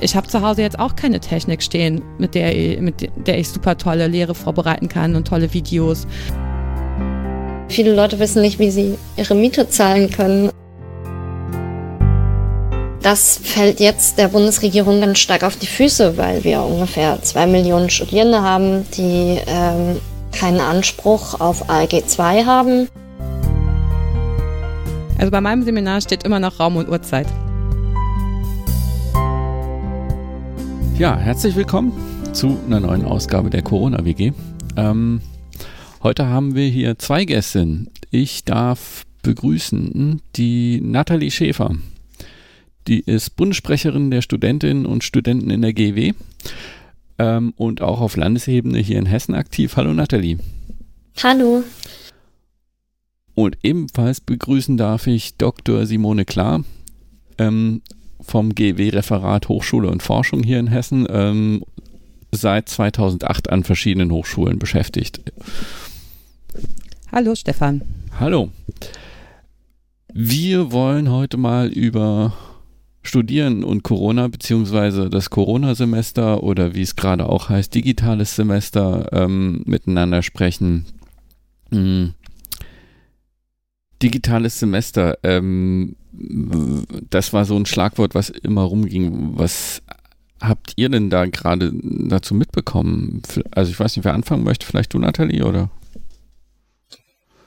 ich habe zu Hause jetzt auch keine Technik stehen, mit der, mit der ich super tolle Lehre vorbereiten kann und tolle Videos. Viele Leute wissen nicht, wie sie ihre Miete zahlen können. Das fällt jetzt der Bundesregierung ganz stark auf die Füße, weil wir ungefähr zwei Millionen Studierende haben, die ähm, keinen Anspruch auf ALG 2 haben. Also bei meinem Seminar steht immer noch Raum und Uhrzeit. Ja, herzlich willkommen zu einer neuen Ausgabe der Corona-WG. Ähm, heute haben wir hier zwei Gästinnen. Ich darf begrüßen die Nathalie Schäfer. Die ist Bundessprecherin der Studentinnen und Studenten in der GW ähm, und auch auf Landesebene hier in Hessen aktiv. Hallo Nathalie. Hallo. Und ebenfalls begrüßen darf ich Dr. Simone Klar. Ähm, vom GW-Referat Hochschule und Forschung hier in Hessen ähm, seit 2008 an verschiedenen Hochschulen beschäftigt. Hallo Stefan. Hallo. Wir wollen heute mal über Studieren und Corona beziehungsweise das Corona-Semester oder wie es gerade auch heißt, digitales Semester ähm, miteinander sprechen. Hm. Digitales Semester. Ähm, das war so ein Schlagwort, was immer rumging. Was habt ihr denn da gerade dazu mitbekommen? Also ich weiß nicht, wer anfangen möchte, vielleicht du, Nathalie, oder?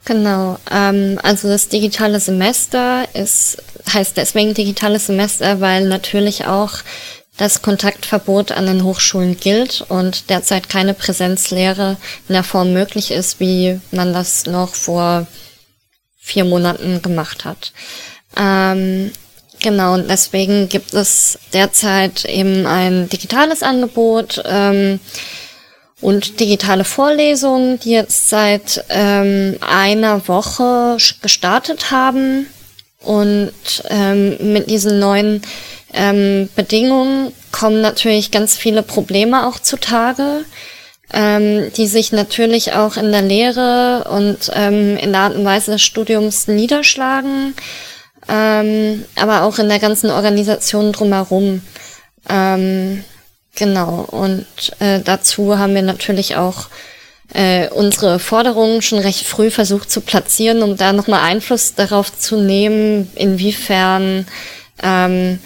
Genau, ähm, also das digitale Semester ist, heißt deswegen digitales Semester, weil natürlich auch das Kontaktverbot an den Hochschulen gilt und derzeit keine Präsenzlehre in der Form möglich ist, wie man das noch vor vier Monaten gemacht hat. Ähm, genau, und deswegen gibt es derzeit eben ein digitales Angebot ähm, und digitale Vorlesungen, die jetzt seit ähm, einer Woche gestartet haben. Und ähm, mit diesen neuen ähm, Bedingungen kommen natürlich ganz viele Probleme auch zutage, ähm, die sich natürlich auch in der Lehre und ähm, in der Art und Weise des Studiums niederschlagen ähm, aber auch in der ganzen Organisation drumherum. Ähm, genau, und äh, dazu haben wir natürlich auch äh, unsere Forderungen schon recht früh versucht zu platzieren, um da nochmal Einfluss darauf zu nehmen, inwiefern ähm,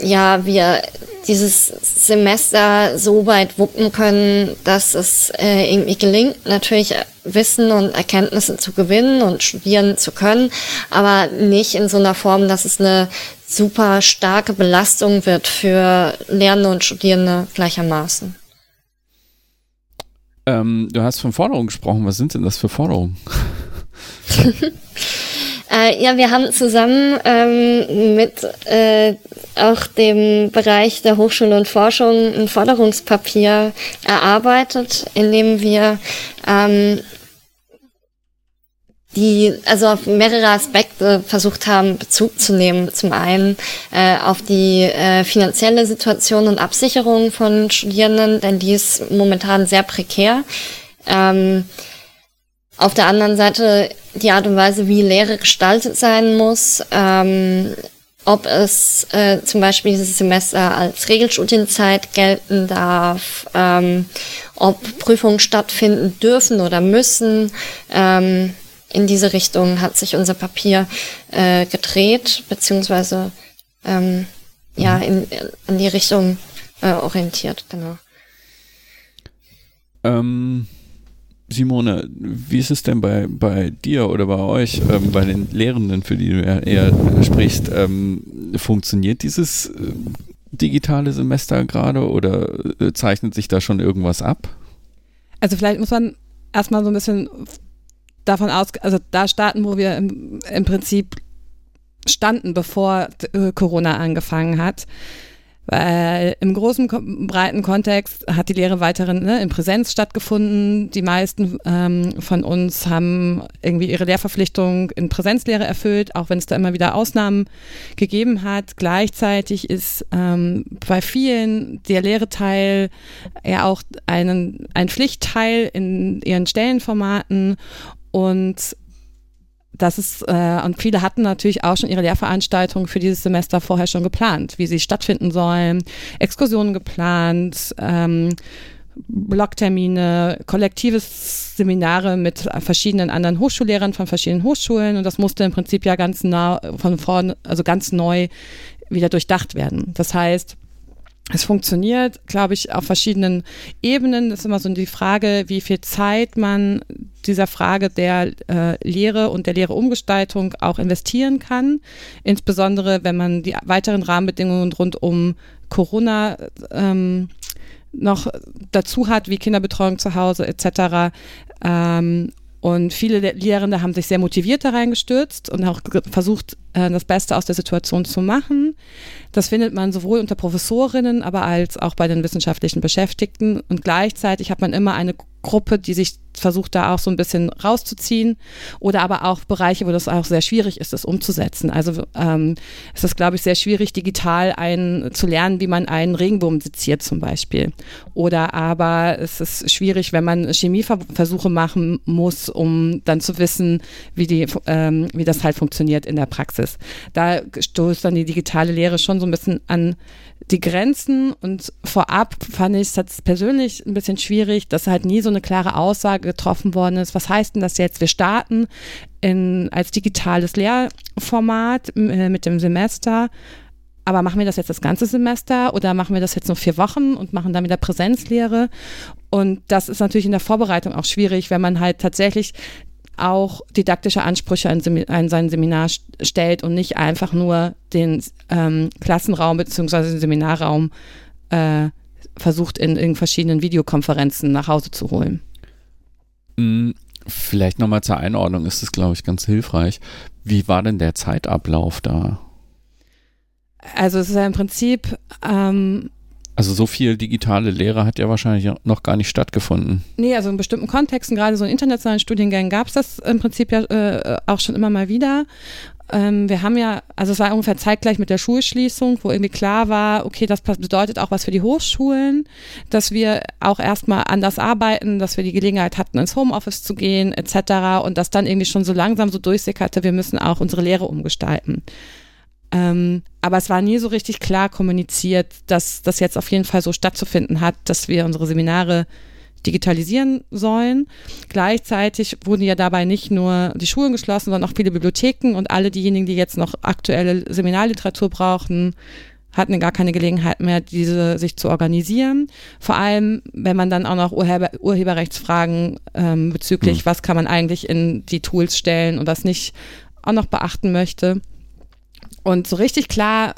ja, wir dieses Semester so weit wuppen können, dass es äh, irgendwie gelingt, natürlich Wissen und Erkenntnisse zu gewinnen und studieren zu können, aber nicht in so einer Form, dass es eine super starke Belastung wird für Lernende und Studierende gleichermaßen. Ähm, du hast von Forderungen gesprochen. Was sind denn das für Forderungen? Äh, ja, wir haben zusammen ähm, mit äh, auch dem Bereich der Hochschule und Forschung ein Forderungspapier erarbeitet, in dem wir ähm, die also auf mehrere Aspekte versucht haben, Bezug zu nehmen. Zum einen äh, auf die äh, finanzielle Situation und Absicherung von Studierenden, denn die ist momentan sehr prekär. Ähm, auf der anderen Seite die Art und Weise, wie Lehre gestaltet sein muss, ähm, ob es äh, zum Beispiel dieses Semester als Regelstudienzeit gelten darf, ähm, ob Prüfungen stattfinden dürfen oder müssen. Ähm, in diese Richtung hat sich unser Papier äh, gedreht, beziehungsweise ähm, ja in, in die Richtung äh, orientiert, genau. Ähm Simone, wie ist es denn bei, bei dir oder bei euch, ähm, bei den Lehrenden, für die du eher, eher sprichst? Ähm, funktioniert dieses äh, digitale Semester gerade oder äh, zeichnet sich da schon irgendwas ab? Also vielleicht muss man erstmal so ein bisschen davon aus, also da starten, wo wir im, im Prinzip standen, bevor äh, Corona angefangen hat. Weil im großen, breiten Kontext hat die Lehre weiterhin ne, in Präsenz stattgefunden. Die meisten ähm, von uns haben irgendwie ihre Lehrverpflichtung in Präsenzlehre erfüllt, auch wenn es da immer wieder Ausnahmen gegeben hat. Gleichzeitig ist ähm, bei vielen der Lehreteil ja auch einen, ein Pflichtteil in ihren Stellenformaten und das ist, äh, und viele hatten natürlich auch schon ihre Lehrveranstaltungen für dieses Semester vorher schon geplant, wie sie stattfinden sollen, Exkursionen geplant, ähm, Blocktermine, kollektives Seminare mit verschiedenen anderen Hochschullehrern von verschiedenen Hochschulen und das musste im Prinzip ja ganz nah von vorn, also ganz neu wieder durchdacht werden. Das heißt, es funktioniert, glaube ich, auf verschiedenen Ebenen. Das ist immer so die Frage, wie viel Zeit man dieser Frage der äh, Lehre und der Lehreumgestaltung auch investieren kann. Insbesondere, wenn man die weiteren Rahmenbedingungen rund um Corona ähm, noch dazu hat, wie Kinderbetreuung zu Hause etc. Ähm, und viele Lehrende haben sich sehr motiviert da reingestürzt und auch versucht, äh, das Beste aus der Situation zu machen. Das findet man sowohl unter Professorinnen, aber als auch bei den wissenschaftlichen Beschäftigten. Und gleichzeitig hat man immer eine Gruppe, die sich versucht, da auch so ein bisschen rauszuziehen. Oder aber auch Bereiche, wo das auch sehr schwierig ist, das umzusetzen. Also ähm, es ist, glaube ich, sehr schwierig, digital ein, zu lernen, wie man einen Regenwurm seziert zum Beispiel. Oder aber es ist schwierig, wenn man Chemieversuche machen muss, um dann zu wissen, wie, die, ähm, wie das halt funktioniert in der Praxis. Da stoßt dann die digitale Lehre schon so ein bisschen an die Grenzen und vorab fand ich es persönlich ein bisschen schwierig, dass halt nie so eine klare Aussage getroffen worden ist. Was heißt denn das jetzt? Wir starten in, als digitales Lehrformat äh, mit dem Semester. Aber machen wir das jetzt das ganze Semester oder machen wir das jetzt nur vier Wochen und machen dann wieder Präsenzlehre? Und das ist natürlich in der Vorbereitung auch schwierig, wenn man halt tatsächlich auch didaktische Ansprüche an, an sein Seminar stellt und nicht einfach nur den ähm, Klassenraum bzw. den Seminarraum äh, versucht in, in verschiedenen Videokonferenzen nach Hause zu holen. Mm, vielleicht nochmal zur Einordnung ist es, glaube ich, ganz hilfreich. Wie war denn der Zeitablauf da? Also es ist ja im Prinzip ähm, also so viel digitale Lehre hat ja wahrscheinlich noch gar nicht stattgefunden. Nee, also in bestimmten Kontexten, gerade so in internationalen Studiengängen gab es das im Prinzip ja äh, auch schon immer mal wieder. Ähm, wir haben ja, also es war ungefähr zeitgleich mit der Schulschließung, wo irgendwie klar war, okay, das bedeutet auch was für die Hochschulen, dass wir auch erstmal anders arbeiten, dass wir die Gelegenheit hatten, ins Homeoffice zu gehen, etc. Und das dann irgendwie schon so langsam so durchsickerte, wir müssen auch unsere Lehre umgestalten. Ähm, aber es war nie so richtig klar kommuniziert, dass das jetzt auf jeden Fall so stattzufinden hat, dass wir unsere Seminare digitalisieren sollen. Gleichzeitig wurden ja dabei nicht nur die Schulen geschlossen, sondern auch viele Bibliotheken und alle diejenigen, die jetzt noch aktuelle Seminarliteratur brauchten, hatten gar keine Gelegenheit mehr, diese sich zu organisieren. Vor allem, wenn man dann auch noch Urheber, Urheberrechtsfragen ähm, bezüglich, hm. was kann man eigentlich in die Tools stellen und was nicht auch noch beachten möchte. Und so richtig klar,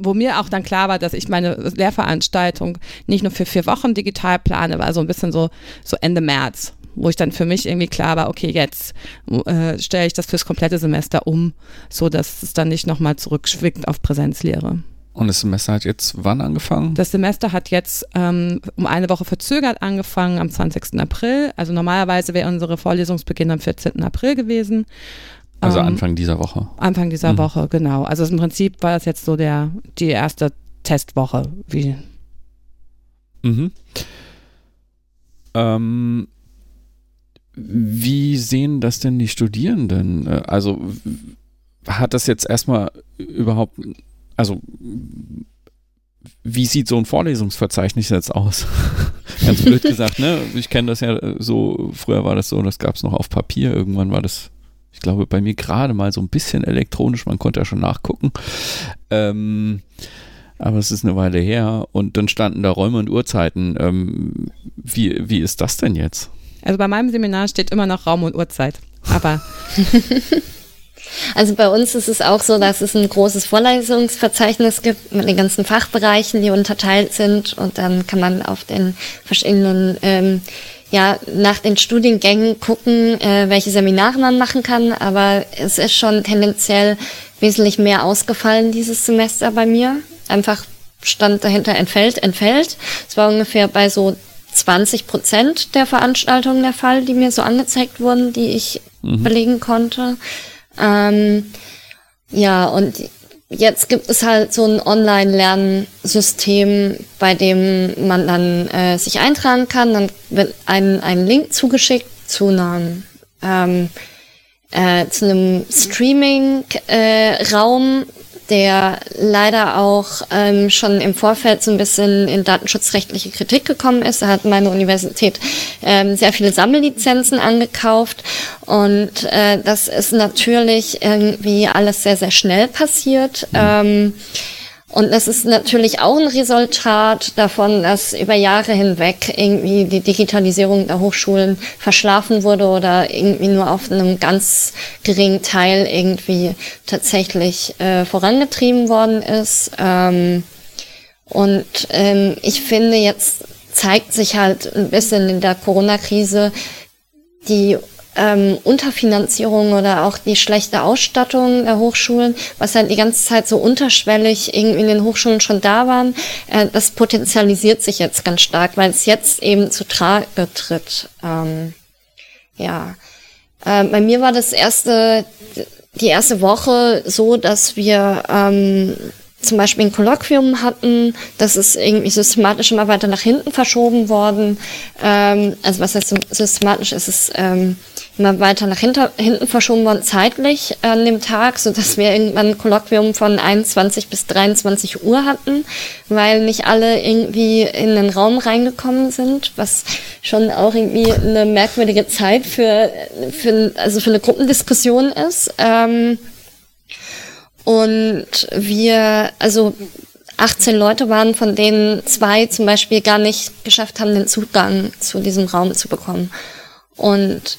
wo mir auch dann klar war, dass ich meine Lehrveranstaltung nicht nur für vier Wochen digital plane, war so ein bisschen so, so Ende März, wo ich dann für mich irgendwie klar war, okay, jetzt äh, stelle ich das fürs komplette Semester um, so dass es dann nicht nochmal zurückschwingt auf Präsenzlehre. Und das Semester hat jetzt wann angefangen? Das Semester hat jetzt ähm, um eine Woche verzögert angefangen am 20. April. Also normalerweise wäre unsere Vorlesungsbeginn am 14. April gewesen. Also ähm, Anfang dieser Woche. Anfang dieser mhm. Woche, genau. Also im Prinzip war das jetzt so der, die erste Testwoche. Wie mhm. Ähm, wie sehen das denn die Studierenden? Äh, also hat das jetzt erstmal überhaupt, also wie sieht so ein Vorlesungsverzeichnis jetzt aus? Ganz blöd gesagt, ne? Ich kenne das ja so, früher war das so, das gab es noch auf Papier, irgendwann war das ich glaube, bei mir gerade mal so ein bisschen elektronisch, man konnte ja schon nachgucken. Ähm, aber es ist eine Weile her und dann standen da Räume und Uhrzeiten. Ähm, wie, wie ist das denn jetzt? Also bei meinem Seminar steht immer noch Raum und Uhrzeit. Aber. Also bei uns ist es auch so, dass es ein großes Vorlesungsverzeichnis gibt mit den ganzen Fachbereichen, die unterteilt sind und dann kann man auf den verschiedenen ähm, ja, nach den Studiengängen gucken, äh, welche Seminare man machen kann, aber es ist schon tendenziell wesentlich mehr ausgefallen dieses Semester bei mir. Einfach stand dahinter entfällt, entfällt. Es war ungefähr bei so 20 Prozent der Veranstaltungen der Fall, die mir so angezeigt wurden, die ich mhm. belegen konnte. Ähm, ja, und Jetzt gibt es halt so ein Online-Lernsystem, bei dem man dann äh, sich eintragen kann. Dann wird ein, ein Link zugeschickt zu einem ähm, äh, zu einem Streaming-Raum, äh, der leider auch ähm, schon im Vorfeld so ein bisschen in datenschutzrechtliche Kritik gekommen ist. Da hat meine Universität ähm, sehr viele Sammellizenzen angekauft und äh, das ist natürlich irgendwie alles sehr, sehr schnell passiert. Mhm. Ähm, und das ist natürlich auch ein Resultat davon, dass über Jahre hinweg irgendwie die Digitalisierung der Hochschulen verschlafen wurde oder irgendwie nur auf einem ganz geringen Teil irgendwie tatsächlich äh, vorangetrieben worden ist. Ähm, und ähm, ich finde, jetzt zeigt sich halt ein bisschen in der Corona-Krise die ähm, Unterfinanzierung oder auch die schlechte Ausstattung der Hochschulen, was halt die ganze Zeit so unterschwellig in den Hochschulen schon da waren, äh, das potenzialisiert sich jetzt ganz stark, weil es jetzt eben zu Trage tritt. Ähm, ja, äh, bei mir war das erste, die erste Woche so, dass wir ähm, zum Beispiel ein Kolloquium hatten, das ist irgendwie systematisch immer weiter nach hinten verschoben worden. Ähm, also was heißt systematisch? Ist es ähm, immer weiter nach hinter, hinten verschoben worden, zeitlich an dem Tag, so dass wir irgendwann ein Kolloquium von 21 bis 23 Uhr hatten, weil nicht alle irgendwie in den Raum reingekommen sind, was schon auch irgendwie eine merkwürdige Zeit für, für, also für eine Gruppendiskussion ist. Ähm, und wir, also 18 Leute waren, von denen zwei zum Beispiel gar nicht geschafft haben, den Zugang zu diesem Raum zu bekommen. Und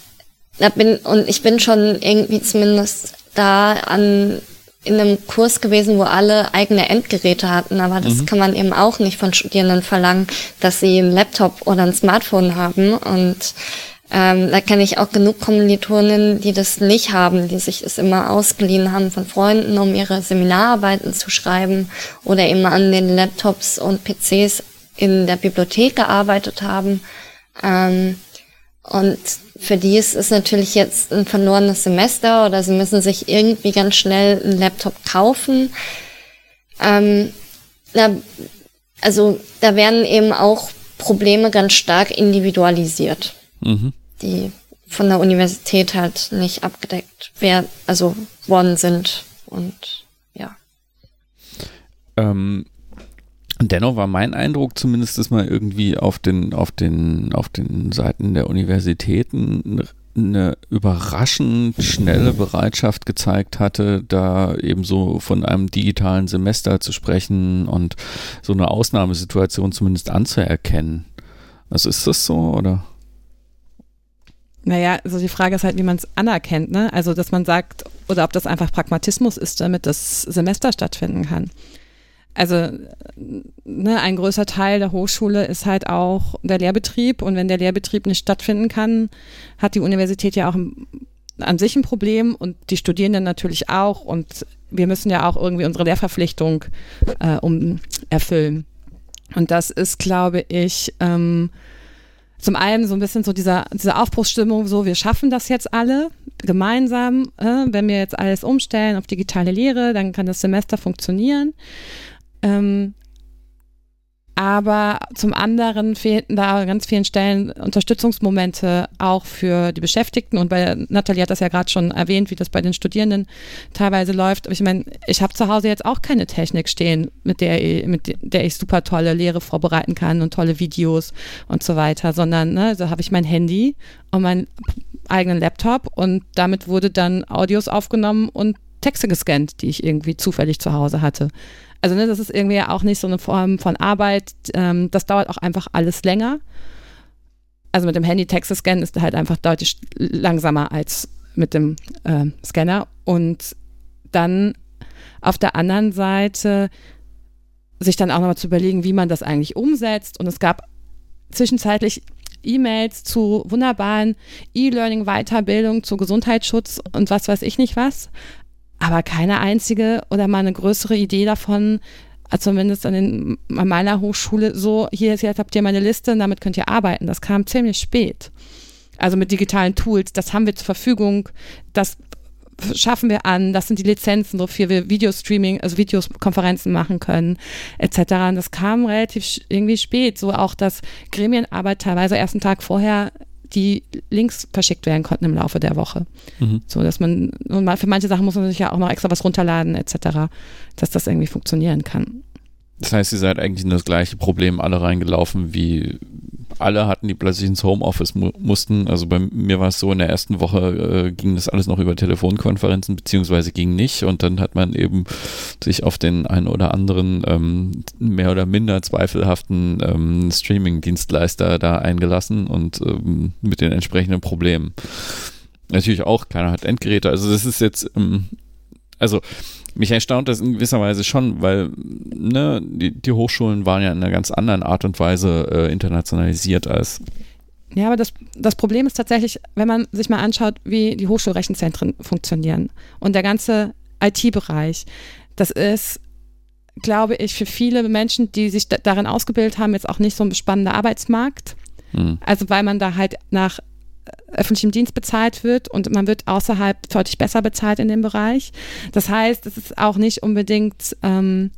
da bin, und ich bin schon irgendwie zumindest da an, in einem Kurs gewesen, wo alle eigene Endgeräte hatten, aber das mhm. kann man eben auch nicht von Studierenden verlangen, dass sie einen Laptop oder ein Smartphone haben und ähm, da kenne ich auch genug Kommilitonen, die das nicht haben, die sich es immer ausgeliehen haben von Freunden, um ihre Seminararbeiten zu schreiben oder eben an den Laptops und PCs in der Bibliothek gearbeitet haben. Ähm, und für die ist es natürlich jetzt ein verlorenes Semester oder sie müssen sich irgendwie ganz schnell einen Laptop kaufen. Ähm, da, also da werden eben auch Probleme ganz stark individualisiert. Mhm die von der Universität halt nicht abgedeckt wer also worden sind und ja. Ähm, dennoch war mein Eindruck zumindest, dass man irgendwie auf den, auf den, auf den Seiten der Universitäten eine überraschend schnelle Bereitschaft gezeigt hatte, da eben so von einem digitalen Semester zu sprechen und so eine Ausnahmesituation zumindest anzuerkennen. Also ist das so oder? Naja, also die Frage ist halt, wie man es anerkennt, ne? Also, dass man sagt, oder ob das einfach Pragmatismus ist, damit das Semester stattfinden kann. Also, ne, ein größer Teil der Hochschule ist halt auch der Lehrbetrieb und wenn der Lehrbetrieb nicht stattfinden kann, hat die Universität ja auch an sich ein Problem und die Studierenden natürlich auch und wir müssen ja auch irgendwie unsere Lehrverpflichtung äh, um erfüllen. Und das ist, glaube ich, ähm, zum einen so ein bisschen so dieser, diese Aufbruchsstimmung, so wir schaffen das jetzt alle gemeinsam. Äh, wenn wir jetzt alles umstellen auf digitale Lehre, dann kann das Semester funktionieren. Ähm, aber zum anderen fehlten da an ganz vielen Stellen Unterstützungsmomente auch für die Beschäftigten. Und bei Nathalie hat das ja gerade schon erwähnt, wie das bei den Studierenden teilweise läuft. Ich meine, ich habe zu Hause jetzt auch keine Technik stehen, mit der, mit der ich super tolle Lehre vorbereiten kann und tolle Videos und so weiter, sondern ne, so habe ich mein Handy und meinen eigenen Laptop und damit wurde dann Audios aufgenommen und Texte gescannt, die ich irgendwie zufällig zu Hause hatte. Also ne, das ist irgendwie auch nicht so eine Form von Arbeit. Ähm, das dauert auch einfach alles länger. Also mit dem Handy Texte scannen ist halt einfach deutlich langsamer als mit dem äh, Scanner. Und dann auf der anderen Seite sich dann auch nochmal zu überlegen, wie man das eigentlich umsetzt. Und es gab zwischenzeitlich E-Mails zu wunderbaren E-Learning-Weiterbildung zu Gesundheitsschutz und was weiß ich nicht was aber keine einzige oder mal eine größere Idee davon, also zumindest an, den, an meiner Hochschule, so, hier jetzt habt ihr meine Liste und damit könnt ihr arbeiten. Das kam ziemlich spät. Also mit digitalen Tools, das haben wir zur Verfügung, das schaffen wir an, das sind die Lizenzen, wofür wir Videostreaming, also Videokonferenzen machen können, etc. Und das kam relativ irgendwie spät, so auch, dass Gremienarbeit teilweise erst einen Tag vorher die Links verschickt werden konnten im Laufe der Woche. Mhm. So dass man, für manche Sachen muss man sich ja auch noch extra was runterladen, etc., dass das irgendwie funktionieren kann. Das heißt, ihr seid eigentlich in das gleiche Problem alle reingelaufen, wie alle hatten, die plötzlich ins Homeoffice mu mussten. Also bei mir war es so, in der ersten Woche äh, ging das alles noch über Telefonkonferenzen, beziehungsweise ging nicht. Und dann hat man eben sich auf den einen oder anderen ähm, mehr oder minder zweifelhaften ähm, Streaming-Dienstleister da eingelassen und ähm, mit den entsprechenden Problemen. Natürlich auch, keiner hat Endgeräte. Also das ist jetzt, ähm, also mich erstaunt das in gewisser Weise schon, weil ne, die, die Hochschulen waren ja in einer ganz anderen Art und Weise äh, internationalisiert als. Ja, aber das, das Problem ist tatsächlich, wenn man sich mal anschaut, wie die Hochschulrechenzentren funktionieren und der ganze IT-Bereich, das ist, glaube ich, für viele Menschen, die sich da, darin ausgebildet haben, jetzt auch nicht so ein spannender Arbeitsmarkt. Hm. Also weil man da halt nach öffentlichem Dienst bezahlt wird und man wird außerhalb deutlich besser bezahlt in dem Bereich. Das heißt, es ist auch nicht unbedingt, ähm,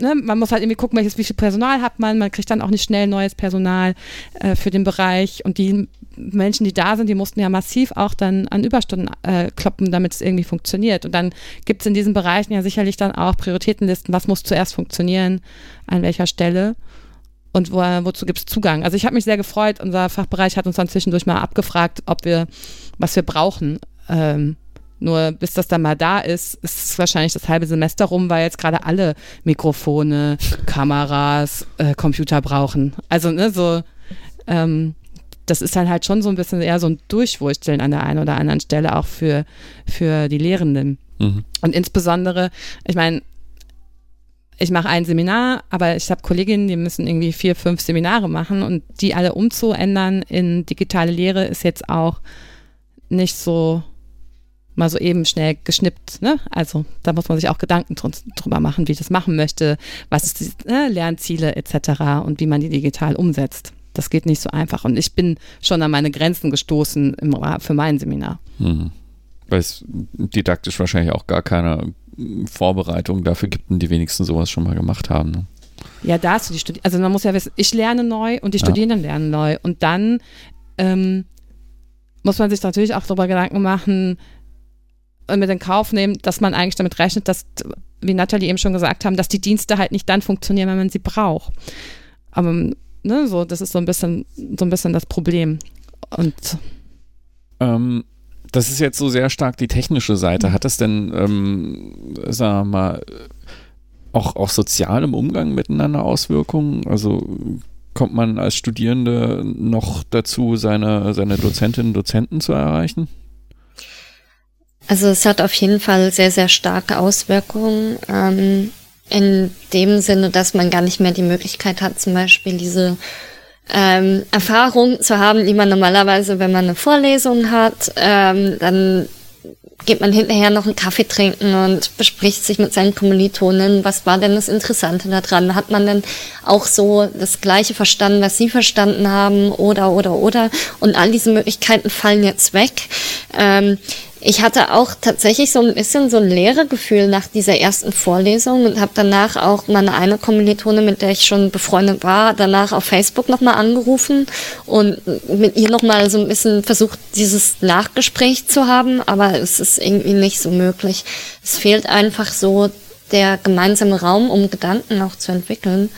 ne, man muss halt irgendwie gucken, welches, wie viel Personal hat man, man kriegt dann auch nicht schnell neues Personal äh, für den Bereich. Und die Menschen, die da sind, die mussten ja massiv auch dann an Überstunden äh, kloppen, damit es irgendwie funktioniert. Und dann gibt es in diesen Bereichen ja sicherlich dann auch Prioritätenlisten, was muss zuerst funktionieren, an welcher Stelle und wo, wozu gibt es Zugang. Also ich habe mich sehr gefreut, unser Fachbereich hat uns dann zwischendurch mal abgefragt, ob wir, was wir brauchen. Ähm, nur bis das dann mal da ist, ist wahrscheinlich das halbe Semester rum, weil jetzt gerade alle Mikrofone, Kameras, äh, Computer brauchen. Also ne, so ähm, das ist dann halt schon so ein bisschen eher so ein Durchwursteln an der einen oder anderen Stelle auch für, für die Lehrenden. Mhm. Und insbesondere, ich meine, ich mache ein Seminar, aber ich habe Kolleginnen, die müssen irgendwie vier, fünf Seminare machen und die alle umzuändern in digitale Lehre ist jetzt auch nicht so mal so eben schnell geschnippt. Ne? Also da muss man sich auch Gedanken drüber machen, wie ich das machen möchte, was ist die ne, Lernziele etc. und wie man die digital umsetzt. Das geht nicht so einfach. Und ich bin schon an meine Grenzen gestoßen im, für mein Seminar. Mhm. Weil es didaktisch wahrscheinlich auch gar keine Vorbereitung dafür gibt und die wenigsten sowas schon mal gemacht haben. Ne? Ja, da hast du die Studierenden. Also man muss ja wissen, ich lerne neu und die Studierenden ja. lernen neu. Und dann ähm, muss man sich natürlich auch darüber Gedanken machen und mit in Kauf nehmen, dass man eigentlich damit rechnet, dass, wie Nathalie eben schon gesagt haben, dass die Dienste halt nicht dann funktionieren, wenn man sie braucht. Aber ne, so, das ist so ein bisschen, so ein bisschen das Problem. Und ähm, das ist jetzt so sehr stark die technische Seite. Hat das denn, ähm, sagen wir mal, auch auf sozialem Umgang miteinander Auswirkungen? Also kommt man als Studierende noch dazu, seine, seine Dozentinnen und Dozenten zu erreichen? Also es hat auf jeden Fall sehr, sehr starke Auswirkungen. Ähm, in dem Sinne, dass man gar nicht mehr die Möglichkeit hat, zum Beispiel diese ähm, Erfahrung zu haben, die man normalerweise, wenn man eine Vorlesung hat, ähm, dann geht man hinterher noch einen Kaffee trinken und bespricht sich mit seinen Kommilitonen, was war denn das Interessante daran? Hat man denn auch so das Gleiche verstanden, was sie verstanden haben oder, oder, oder? Und all diese Möglichkeiten fallen jetzt weg. Ähm, ich hatte auch tatsächlich so ein bisschen so ein leere Gefühl nach dieser ersten Vorlesung und habe danach auch meine eine Kommilitone, mit der ich schon befreundet war, danach auf Facebook nochmal angerufen und mit ihr nochmal so ein bisschen versucht, dieses Nachgespräch zu haben, aber es ist irgendwie nicht so möglich. Es fehlt einfach so der gemeinsame Raum, um Gedanken auch zu entwickeln,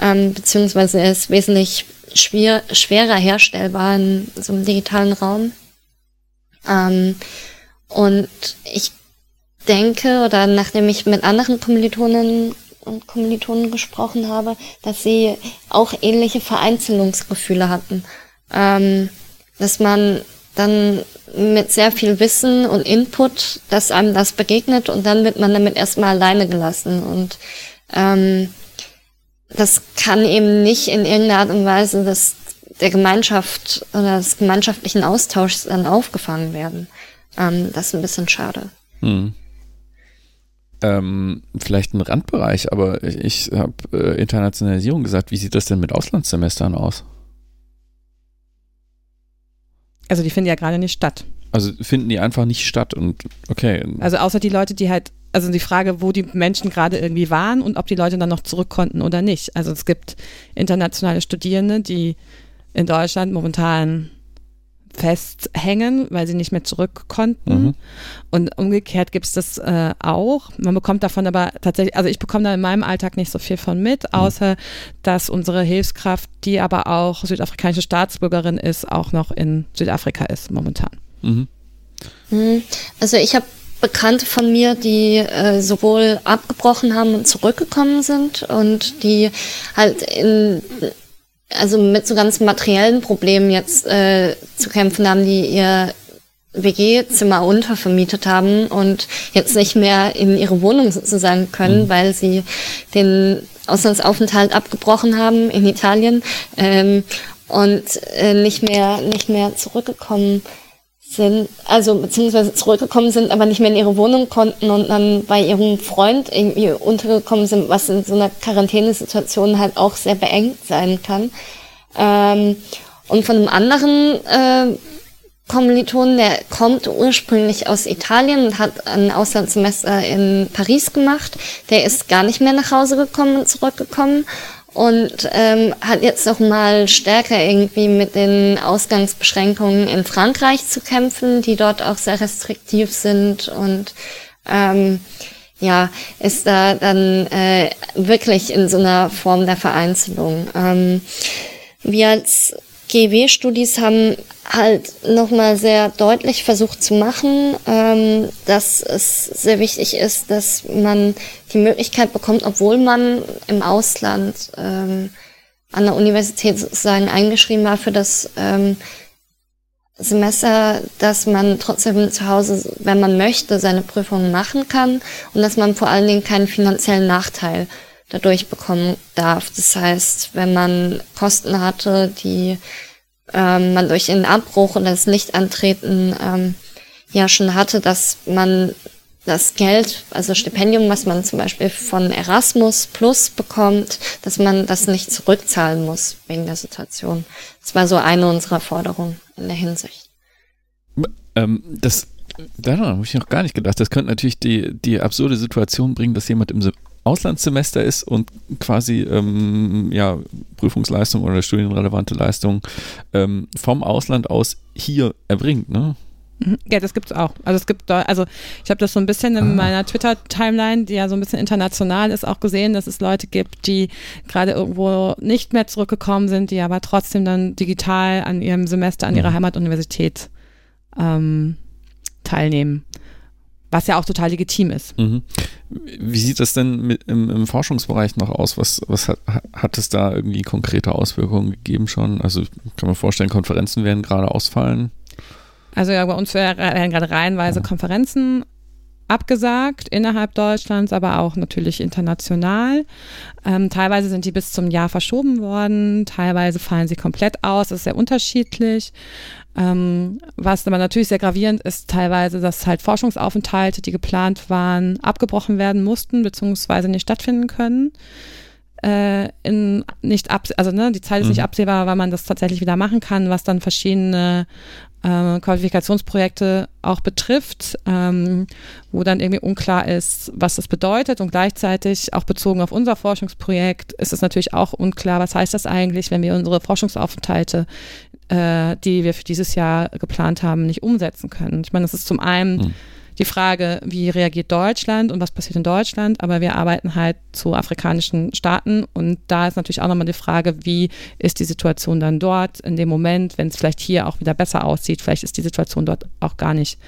ähm, beziehungsweise er ist wesentlich schwer, schwerer herstellbar in so einem digitalen Raum. Ähm, und ich denke, oder nachdem ich mit anderen Kommilitonen und Kommilitonen gesprochen habe, dass sie auch ähnliche Vereinzelungsgefühle hatten. Ähm, dass man dann mit sehr viel Wissen und Input, dass einem das begegnet und dann wird man damit erstmal alleine gelassen. Und ähm, das kann eben nicht in irgendeiner Art und Weise des, der Gemeinschaft oder des gemeinschaftlichen Austauschs dann aufgefangen werden. Ähm, das ist ein bisschen schade. Hm. Ähm, vielleicht ein Randbereich, aber ich habe äh, Internationalisierung gesagt. Wie sieht das denn mit Auslandssemestern aus? Also die finden ja gerade nicht statt. Also finden die einfach nicht statt und okay. Also außer die Leute, die halt, also die Frage, wo die Menschen gerade irgendwie waren und ob die Leute dann noch zurück konnten oder nicht. Also es gibt internationale Studierende, die in Deutschland momentan festhängen, weil sie nicht mehr zurück konnten. Mhm. Und umgekehrt gibt es das äh, auch. Man bekommt davon aber tatsächlich, also ich bekomme da in meinem Alltag nicht so viel von mit, mhm. außer dass unsere Hilfskraft, die aber auch südafrikanische Staatsbürgerin ist, auch noch in Südafrika ist momentan. Mhm. mhm. Also ich habe Bekannte von mir, die äh, sowohl abgebrochen haben und zurückgekommen sind und die halt in also mit so ganz materiellen Problemen jetzt äh, zu kämpfen haben, die ihr WG-Zimmer untervermietet haben und jetzt nicht mehr in ihre Wohnung sozusagen können, mhm. weil sie den Auslandsaufenthalt abgebrochen haben in Italien ähm, und äh, nicht mehr nicht mehr zurückgekommen sind, also beziehungsweise zurückgekommen sind, aber nicht mehr in ihre Wohnung konnten und dann bei ihrem Freund irgendwie untergekommen sind, was in so einer Quarantänesituation halt auch sehr beengt sein kann. Ähm, und von einem anderen äh, Kommiliton, der kommt ursprünglich aus Italien und hat ein Auslandssemester in Paris gemacht. Der ist gar nicht mehr nach Hause gekommen und zurückgekommen und ähm, hat jetzt noch mal stärker irgendwie mit den Ausgangsbeschränkungen in Frankreich zu kämpfen, die dort auch sehr restriktiv sind und ähm, ja, ist da dann äh, wirklich in so einer Form der Vereinzelung. Ähm, wir als GW-Studis haben halt nochmal sehr deutlich versucht zu machen, ähm, dass es sehr wichtig ist, dass man die Möglichkeit bekommt, obwohl man im Ausland ähm, an der Universität sozusagen eingeschrieben war für das ähm, Semester, dass man trotzdem zu Hause, wenn man möchte, seine Prüfungen machen kann und dass man vor allen Dingen keinen finanziellen Nachteil dadurch bekommen darf. Das heißt, wenn man Kosten hatte, die ähm, man durch den Abbruch und das Nichtantreten ähm, ja schon hatte, dass man das Geld, also Stipendium, was man zum Beispiel von Erasmus Plus bekommt, dass man das nicht zurückzahlen muss wegen der Situation. Das war so eine unserer Forderungen in der Hinsicht. Ähm, das, daran habe ich noch gar nicht gedacht. Das könnte natürlich die, die absurde Situation bringen, dass jemand im Auslandssemester ist und quasi ähm, ja, Prüfungsleistung oder studienrelevante Leistung ähm, vom Ausland aus hier erbringt, ne? Mhm. Ja, das gibt's auch. Also es gibt also ich habe das so ein bisschen in ah. meiner Twitter-Timeline, die ja so ein bisschen international ist, auch gesehen, dass es Leute gibt, die gerade irgendwo nicht mehr zurückgekommen sind, die aber trotzdem dann digital an ihrem Semester an ihrer mhm. Heimatuniversität ähm, teilnehmen was ja auch total legitim ist. Mhm. Wie sieht das denn mit, im, im, Forschungsbereich noch aus? Was, was hat, hat, es da irgendwie konkrete Auswirkungen gegeben schon? Also kann man vorstellen, Konferenzen werden gerade ausfallen? Also ja, bei uns werden gerade reihenweise. Konferenzen abgesagt innerhalb Deutschlands, aber auch natürlich international. Ähm, teilweise sind die bis zum Jahr verschoben worden, teilweise fallen sie komplett aus. Das ist sehr unterschiedlich. Ähm, was aber natürlich sehr gravierend ist, teilweise, dass halt Forschungsaufenthalte, die geplant waren, abgebrochen werden mussten, beziehungsweise nicht stattfinden können. Äh, in nicht ab, also ne, die Zeit ist mhm. nicht absehbar, weil man das tatsächlich wieder machen kann, was dann verschiedene äh, Qualifikationsprojekte auch betrifft, ähm, wo dann irgendwie unklar ist, was das bedeutet und gleichzeitig auch bezogen auf unser Forschungsprojekt ist es natürlich auch unklar, was heißt das eigentlich, wenn wir unsere Forschungsaufenthalte, äh, die wir für dieses Jahr geplant haben, nicht umsetzen können. Ich meine, es ist zum einen mhm die Frage, wie reagiert Deutschland und was passiert in Deutschland, aber wir arbeiten halt zu afrikanischen Staaten und da ist natürlich auch nochmal die Frage, wie ist die Situation dann dort in dem Moment, wenn es vielleicht hier auch wieder besser aussieht, vielleicht ist die Situation dort auch gar nicht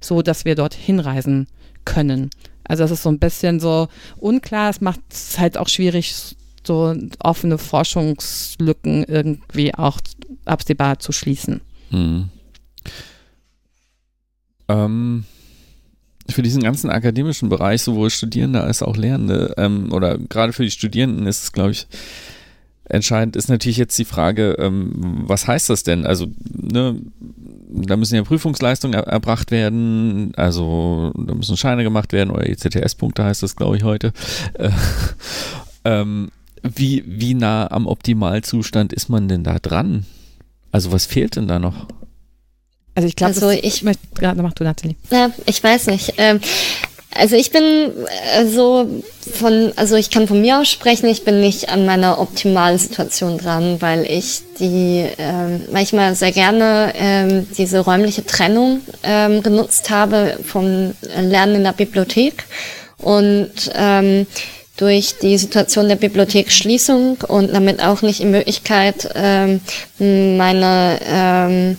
so, dass wir dort hinreisen können. Also das ist so ein bisschen so unklar, es macht es halt auch schwierig, so offene Forschungslücken irgendwie auch absehbar zu schließen. Hm. Ähm, für diesen ganzen akademischen Bereich, sowohl Studierende als auch Lehrende, ähm, oder gerade für die Studierenden ist es, glaube ich, entscheidend ist natürlich jetzt die Frage, ähm, was heißt das denn? Also, ne, da müssen ja Prüfungsleistungen er erbracht werden, also da müssen Scheine gemacht werden oder ECTS-Punkte heißt das, glaube ich, heute. Äh, ähm, wie, wie nah am Optimalzustand ist man denn da dran? Also was fehlt denn da noch? Also ich glaube, also ich, ja, mach du Nathalie. Ja, ich weiß nicht. Ähm, Also ich bin äh, so von, also ich kann von mir aus sprechen, ich bin nicht an meiner optimalen Situation dran, weil ich die ähm, manchmal sehr gerne ähm, diese räumliche Trennung ähm, genutzt habe vom Lernen in der Bibliothek und ähm, durch die Situation der Bibliotheksschließung und damit auch nicht in Möglichkeit ähm, meine ähm,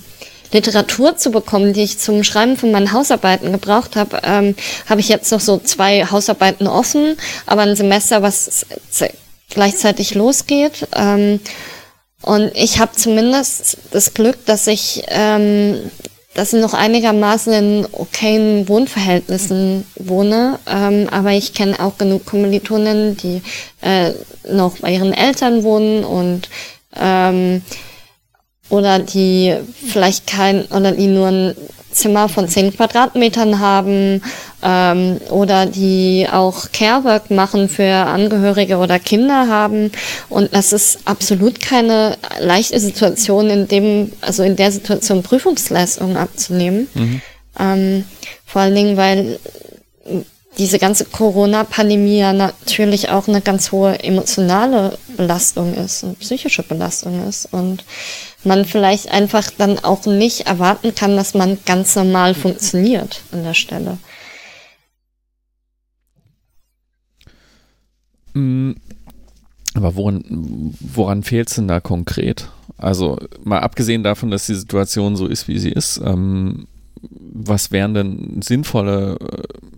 Literatur zu bekommen, die ich zum Schreiben von meinen Hausarbeiten gebraucht habe, ähm, habe ich jetzt noch so zwei Hausarbeiten offen, aber ein Semester, was gleichzeitig losgeht. Ähm, und ich habe zumindest das Glück, dass ich, ähm, dass ich noch einigermaßen in okayen Wohnverhältnissen wohne. Ähm, aber ich kenne auch genug Kommilitonen, die äh, noch bei ihren Eltern wohnen und ähm, oder die vielleicht kein oder die nur ein Zimmer von 10 Quadratmetern haben ähm, oder die auch Carework machen für Angehörige oder Kinder haben und das ist absolut keine leichte Situation in dem also in der Situation Prüfungsleistungen abzunehmen mhm. ähm, vor allen Dingen weil diese ganze Corona-Pandemie ja natürlich auch eine ganz hohe emotionale Belastung ist und psychische Belastung ist und man vielleicht einfach dann auch nicht erwarten kann, dass man ganz normal funktioniert an der Stelle. Mm, aber woran, woran fehlt es denn da konkret? Also mal abgesehen davon, dass die Situation so ist, wie sie ist, ähm, was wären denn sinnvolle äh,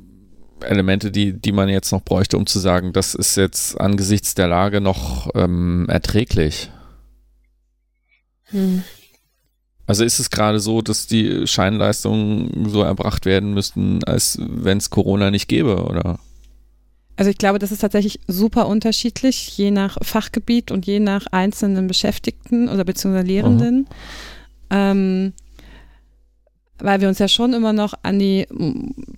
Elemente, die, die man jetzt noch bräuchte, um zu sagen, das ist jetzt angesichts der Lage noch ähm, erträglich? Hm. Also ist es gerade so, dass die Scheinleistungen so erbracht werden müssten, als wenn es Corona nicht gäbe, oder? Also ich glaube, das ist tatsächlich super unterschiedlich, je nach Fachgebiet und je nach einzelnen Beschäftigten oder beziehungsweise Lehrenden. Ähm, weil wir uns ja schon immer noch an die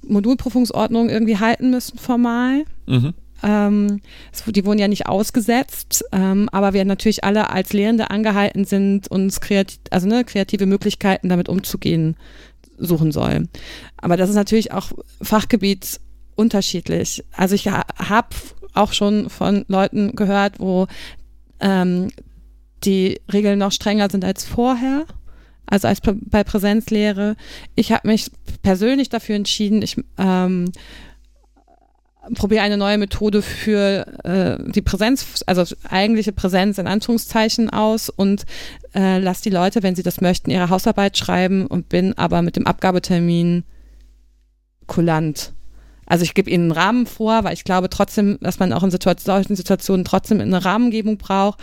Modulprüfungsordnung irgendwie halten müssen formal. Mhm. Ähm, die wurden ja nicht ausgesetzt, ähm, aber wir natürlich alle als Lehrende angehalten sind, uns kreativ, also ne, kreative Möglichkeiten damit umzugehen suchen sollen. Aber das ist natürlich auch Fachgebiet unterschiedlich. Also ich ha habe auch schon von Leuten gehört, wo ähm, die Regeln noch strenger sind als vorher, also als bei Präsenzlehre. Ich habe mich persönlich dafür entschieden, ich ähm, probiere eine neue Methode für äh, die Präsenz, also eigentliche Präsenz in Anführungszeichen aus und äh, lasse die Leute, wenn sie das möchten, ihre Hausarbeit schreiben und bin aber mit dem Abgabetermin kulant. Also ich gebe ihnen einen Rahmen vor, weil ich glaube trotzdem, dass man auch in Situation, solchen Situationen trotzdem eine Rahmengebung braucht.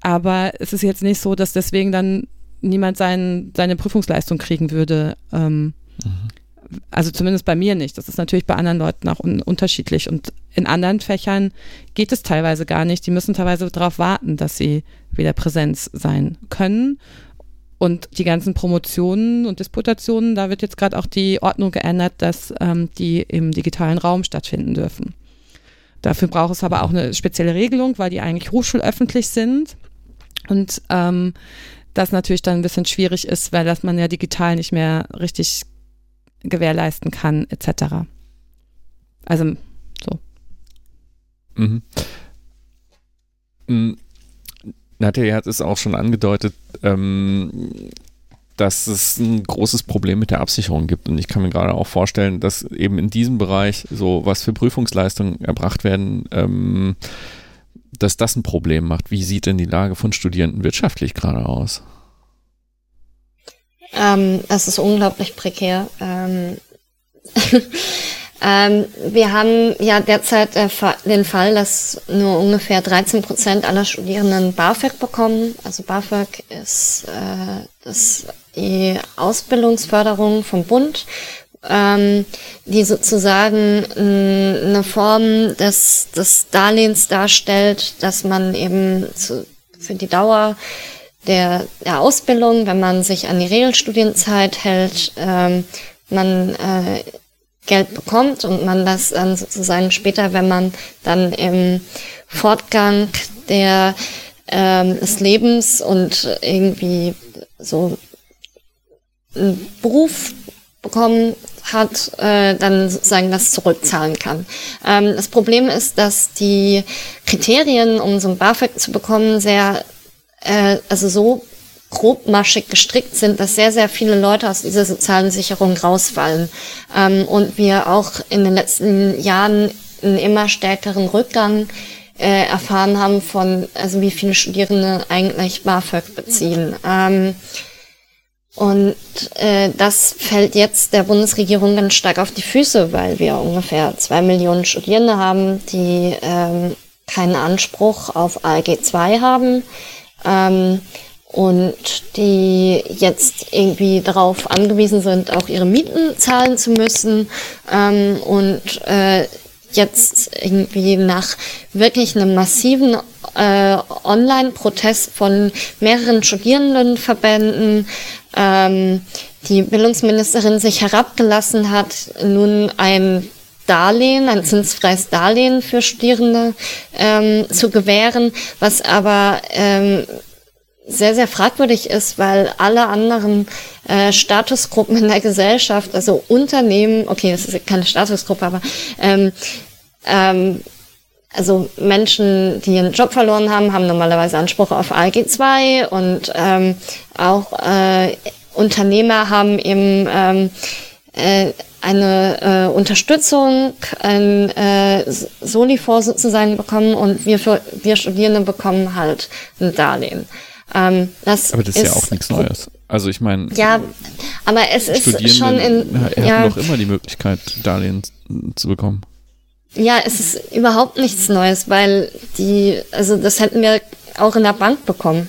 Aber es ist jetzt nicht so, dass deswegen dann niemand sein, seine Prüfungsleistung kriegen würde. Ähm, mhm also zumindest bei mir nicht. Das ist natürlich bei anderen Leuten auch un unterschiedlich. Und in anderen Fächern geht es teilweise gar nicht. Die müssen teilweise darauf warten, dass sie wieder Präsenz sein können. Und die ganzen Promotionen und Disputationen, da wird jetzt gerade auch die Ordnung geändert, dass ähm, die im digitalen Raum stattfinden dürfen. Dafür braucht es aber auch eine spezielle Regelung, weil die eigentlich hochschulöffentlich sind. Und ähm, das natürlich dann ein bisschen schwierig ist, weil das man ja digital nicht mehr richtig gewährleisten kann, etc. Also so. Mhm. mhm. Natalie hat es auch schon angedeutet, ähm, dass es ein großes Problem mit der Absicherung gibt. Und ich kann mir gerade auch vorstellen, dass eben in diesem Bereich, so was für Prüfungsleistungen erbracht werden, ähm, dass das ein Problem macht. Wie sieht denn die Lage von Studierenden wirtschaftlich gerade aus? Ähm, es ist unglaublich prekär. Ähm, ähm, wir haben ja derzeit äh, den Fall, dass nur ungefähr 13 Prozent aller Studierenden BAföG bekommen. Also BAföG ist äh, das die Ausbildungsförderung vom Bund, ähm, die sozusagen äh, eine Form des, des Darlehens darstellt, dass man eben zu, für die Dauer der, der Ausbildung, wenn man sich an die Regelstudienzeit hält, ähm, man äh, Geld bekommt und man das dann sozusagen später, wenn man dann im Fortgang der, ähm, des Lebens und irgendwie so einen Beruf bekommen, hat, äh, dann sozusagen das zurückzahlen kann. Ähm, das Problem ist, dass die Kriterien, um so ein BAföG zu bekommen, sehr, äh, also so grobmaschig gestrickt sind, dass sehr, sehr viele Leute aus dieser sozialen Sicherung rausfallen. Ähm, und wir auch in den letzten Jahren einen immer stärkeren Rückgang äh, erfahren haben von, also wie viele Studierende eigentlich BAföG beziehen. Ähm, und äh, das fällt jetzt der Bundesregierung ganz stark auf die Füße, weil wir ungefähr zwei Millionen Studierende haben, die ähm, keinen Anspruch auf ALG 2 haben. Ähm, und die jetzt irgendwie darauf angewiesen sind, auch ihre Mieten zahlen zu müssen. Ähm, und äh, jetzt irgendwie nach wirklich einem massiven äh, Online-Protest von mehreren Studierendenverbänden ähm, die Bildungsministerin sich herabgelassen hat, nun ein Darlehen, ein zinsfreies Darlehen für Studierende ähm, zu gewähren, was aber ähm, sehr, sehr fragwürdig ist, weil alle anderen äh, Statusgruppen in der Gesellschaft, also Unternehmen, okay, das ist keine Statusgruppe, aber ähm, ähm, also Menschen, die einen Job verloren haben, haben normalerweise Anspruch auf ALG 2 und ähm, auch äh, Unternehmer haben eben ähm, äh, eine äh, Unterstützung, ein äh, Solifor sozusagen bekommen und wir, für, wir Studierende bekommen halt ein Darlehen. Ähm, das aber das ist, ist ja auch nichts Neues. Also ich meine, ja, aber es ist schon in ja, haben doch immer die Möglichkeit, Darlehen zu bekommen. Ja, es ist überhaupt nichts Neues, weil die, also das hätten wir auch in der Bank bekommen.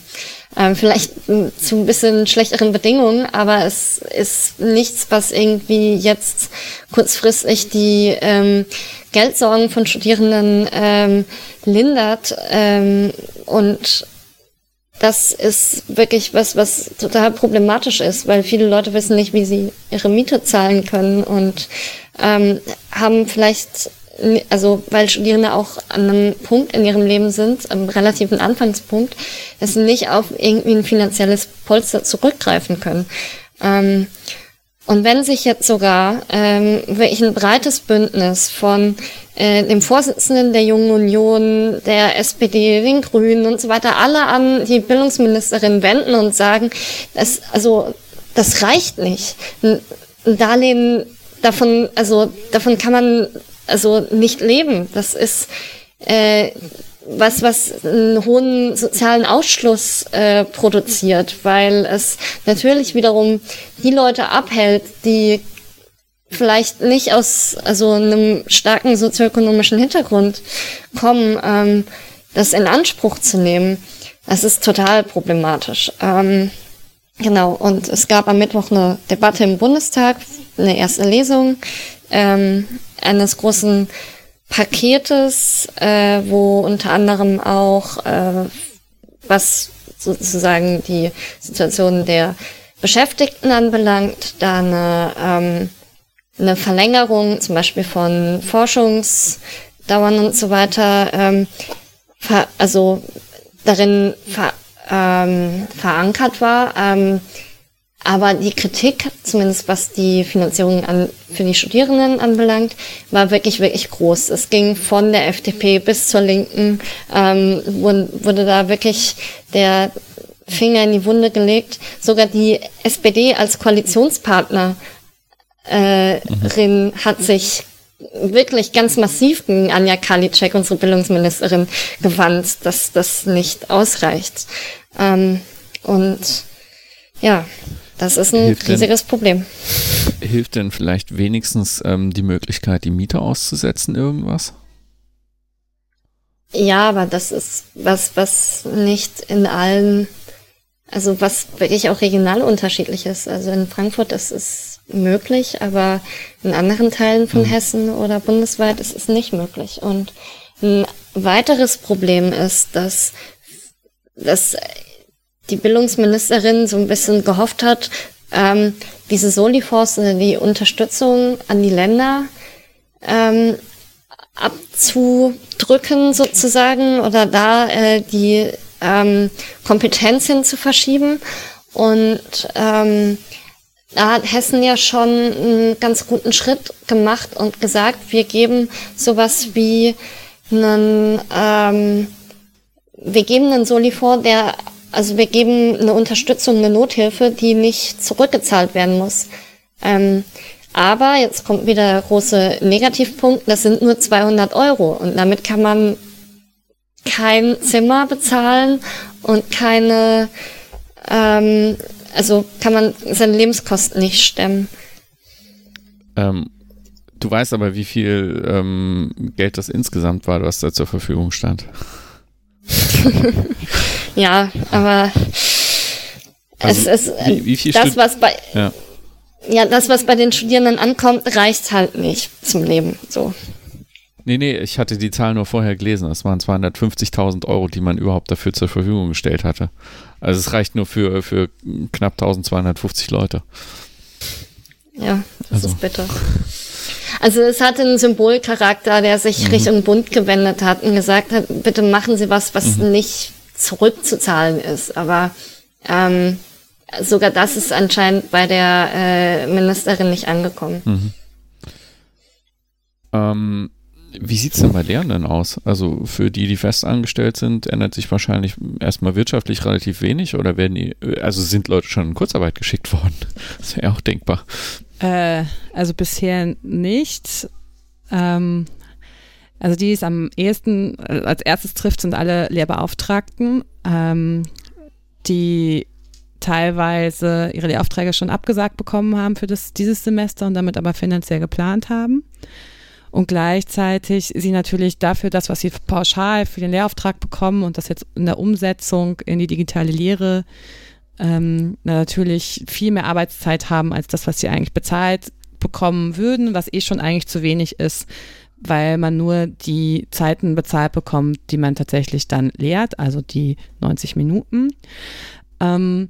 Ähm, vielleicht zu ein bisschen schlechteren Bedingungen, aber es ist nichts, was irgendwie jetzt kurzfristig die ähm, Geldsorgen von Studierenden ähm, lindert. Ähm, und das ist wirklich was, was total problematisch ist, weil viele Leute wissen nicht, wie sie ihre Miete zahlen können und ähm, haben vielleicht also weil Studierende auch an einem Punkt in ihrem Leben sind, am relativen Anfangspunkt, dass sie nicht auf irgendwie ein finanzielles Polster zurückgreifen können. Ähm, und wenn sich jetzt sogar ähm, wirklich ein breites Bündnis von äh, dem Vorsitzenden der Jungen Union, der SPD, den Grünen und so weiter, alle an die Bildungsministerin wenden und sagen, dass, also das reicht nicht. Ein Darlehen davon, also davon kann man also nicht leben. Das ist äh, was, was einen hohen sozialen Ausschluss äh, produziert, weil es natürlich wiederum die Leute abhält, die vielleicht nicht aus also einem starken sozioökonomischen Hintergrund kommen, ähm, das in Anspruch zu nehmen. Das ist total problematisch. Ähm, genau, und es gab am Mittwoch eine Debatte im Bundestag, eine erste Lesung. Ähm, eines großen Paketes, äh, wo unter anderem auch äh, was sozusagen die Situation der Beschäftigten anbelangt, da eine, ähm, eine Verlängerung zum Beispiel von Forschungsdauern und so weiter, ähm, also darin ver, ähm, verankert war. Ähm, aber die Kritik, zumindest was die Finanzierung an, für die Studierenden anbelangt, war wirklich, wirklich groß. Es ging von der FDP bis zur Linken, ähm, wurde, wurde da wirklich der Finger in die Wunde gelegt. Sogar die SPD als Koalitionspartnerin äh, mhm. hat sich wirklich ganz massiv gegen Anja Karliczek, unsere Bildungsministerin, gewandt, dass das nicht ausreicht. Ähm, und ja, das ist ein hilft riesiges denn, Problem. Hilft denn vielleicht wenigstens ähm, die Möglichkeit, die Miete auszusetzen, irgendwas? Ja, aber das ist was, was nicht in allen, also was wirklich auch regional unterschiedlich ist. Also in Frankfurt ist es möglich, aber in anderen Teilen von mhm. Hessen oder bundesweit ist es nicht möglich. Und ein weiteres Problem ist, dass, dass die Bildungsministerin so ein bisschen gehofft hat, ähm, diese Soliforce, also die Unterstützung an die Länder ähm, abzudrücken sozusagen oder da äh, die ähm, Kompetenzen zu verschieben. Und ähm, da hat Hessen ja schon einen ganz guten Schritt gemacht und gesagt, wir geben sowas wie einen, ähm, wir geben einen Soli vor, der, also wir geben eine Unterstützung, eine Nothilfe, die nicht zurückgezahlt werden muss. Ähm, aber jetzt kommt wieder der große Negativpunkt, das sind nur 200 Euro und damit kann man kein Zimmer bezahlen und keine, ähm, also kann man seine Lebenskosten nicht stemmen. Ähm, du weißt aber, wie viel ähm, Geld das insgesamt war, was da zur Verfügung stand. ja, aber also es ist wie, wie viel das, was bei ja. ja. das, was bei den Studierenden ankommt, reicht halt nicht zum Leben. So. Nee, nee, ich hatte die Zahl nur vorher gelesen. Es waren 250.000 Euro, die man überhaupt dafür zur Verfügung gestellt hatte. Also es reicht nur für, für knapp 1250 Leute. Ja, das also. ist bitter. Also es hatte einen Symbolcharakter, der sich mhm. Richtung Bund gewendet hat und gesagt hat, bitte machen Sie was, was mhm. nicht zurückzuzahlen ist. Aber ähm, sogar das ist anscheinend bei der äh, Ministerin nicht angekommen. Mhm. Ähm, wie sieht es denn bei Lehrenden aus? Also für die, die festangestellt sind, ändert sich wahrscheinlich erstmal wirtschaftlich relativ wenig oder werden die, also sind Leute schon in Kurzarbeit geschickt worden? Das wäre auch denkbar. Äh, also bisher nicht. Ähm, also die es am ehesten äh, als erstes trifft, sind alle Lehrbeauftragten, ähm, die teilweise ihre Lehraufträge schon abgesagt bekommen haben für das, dieses Semester und damit aber finanziell geplant haben. Und gleichzeitig sie natürlich dafür das, was sie pauschal für den Lehrauftrag bekommen und das jetzt in der Umsetzung in die digitale Lehre ähm, natürlich viel mehr Arbeitszeit haben als das, was sie eigentlich bezahlt bekommen würden, was eh schon eigentlich zu wenig ist, weil man nur die Zeiten bezahlt bekommt, die man tatsächlich dann lehrt, also die 90 Minuten. Ähm,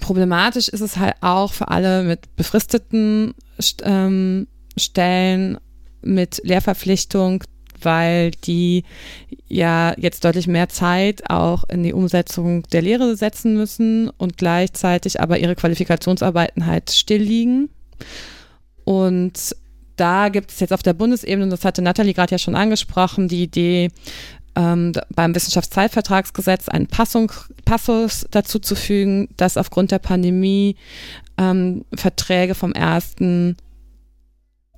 problematisch ist es halt auch für alle mit befristeten ähm, Stellen mit Lehrverpflichtung, weil die ja jetzt deutlich mehr Zeit auch in die Umsetzung der Lehre setzen müssen und gleichzeitig aber ihre Qualifikationsarbeiten halt still liegen. Und da gibt es jetzt auf der Bundesebene, und das hatte Nathalie gerade ja schon angesprochen, die Idee, ähm, beim Wissenschaftszeitvertragsgesetz einen Passung, Passus dazu zu fügen, dass aufgrund der Pandemie ähm, Verträge vom ersten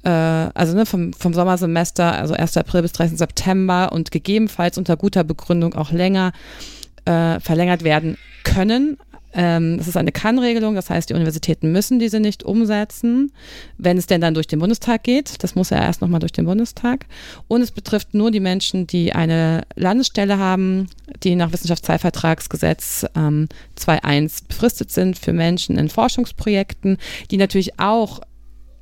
äh, also ne, vom, vom Sommersemester, also 1. April bis 30. September und gegebenenfalls unter guter Begründung auch länger äh, verlängert werden können. Ähm, das ist eine Kann-Regelung, das heißt, die Universitäten müssen diese nicht umsetzen, wenn es denn dann durch den Bundestag geht. Das muss ja erst nochmal durch den Bundestag. Und es betrifft nur die Menschen, die eine Landesstelle haben, die nach Wissenschaftszeitvertragsgesetz ähm, 2.1 befristet sind für Menschen in Forschungsprojekten, die natürlich auch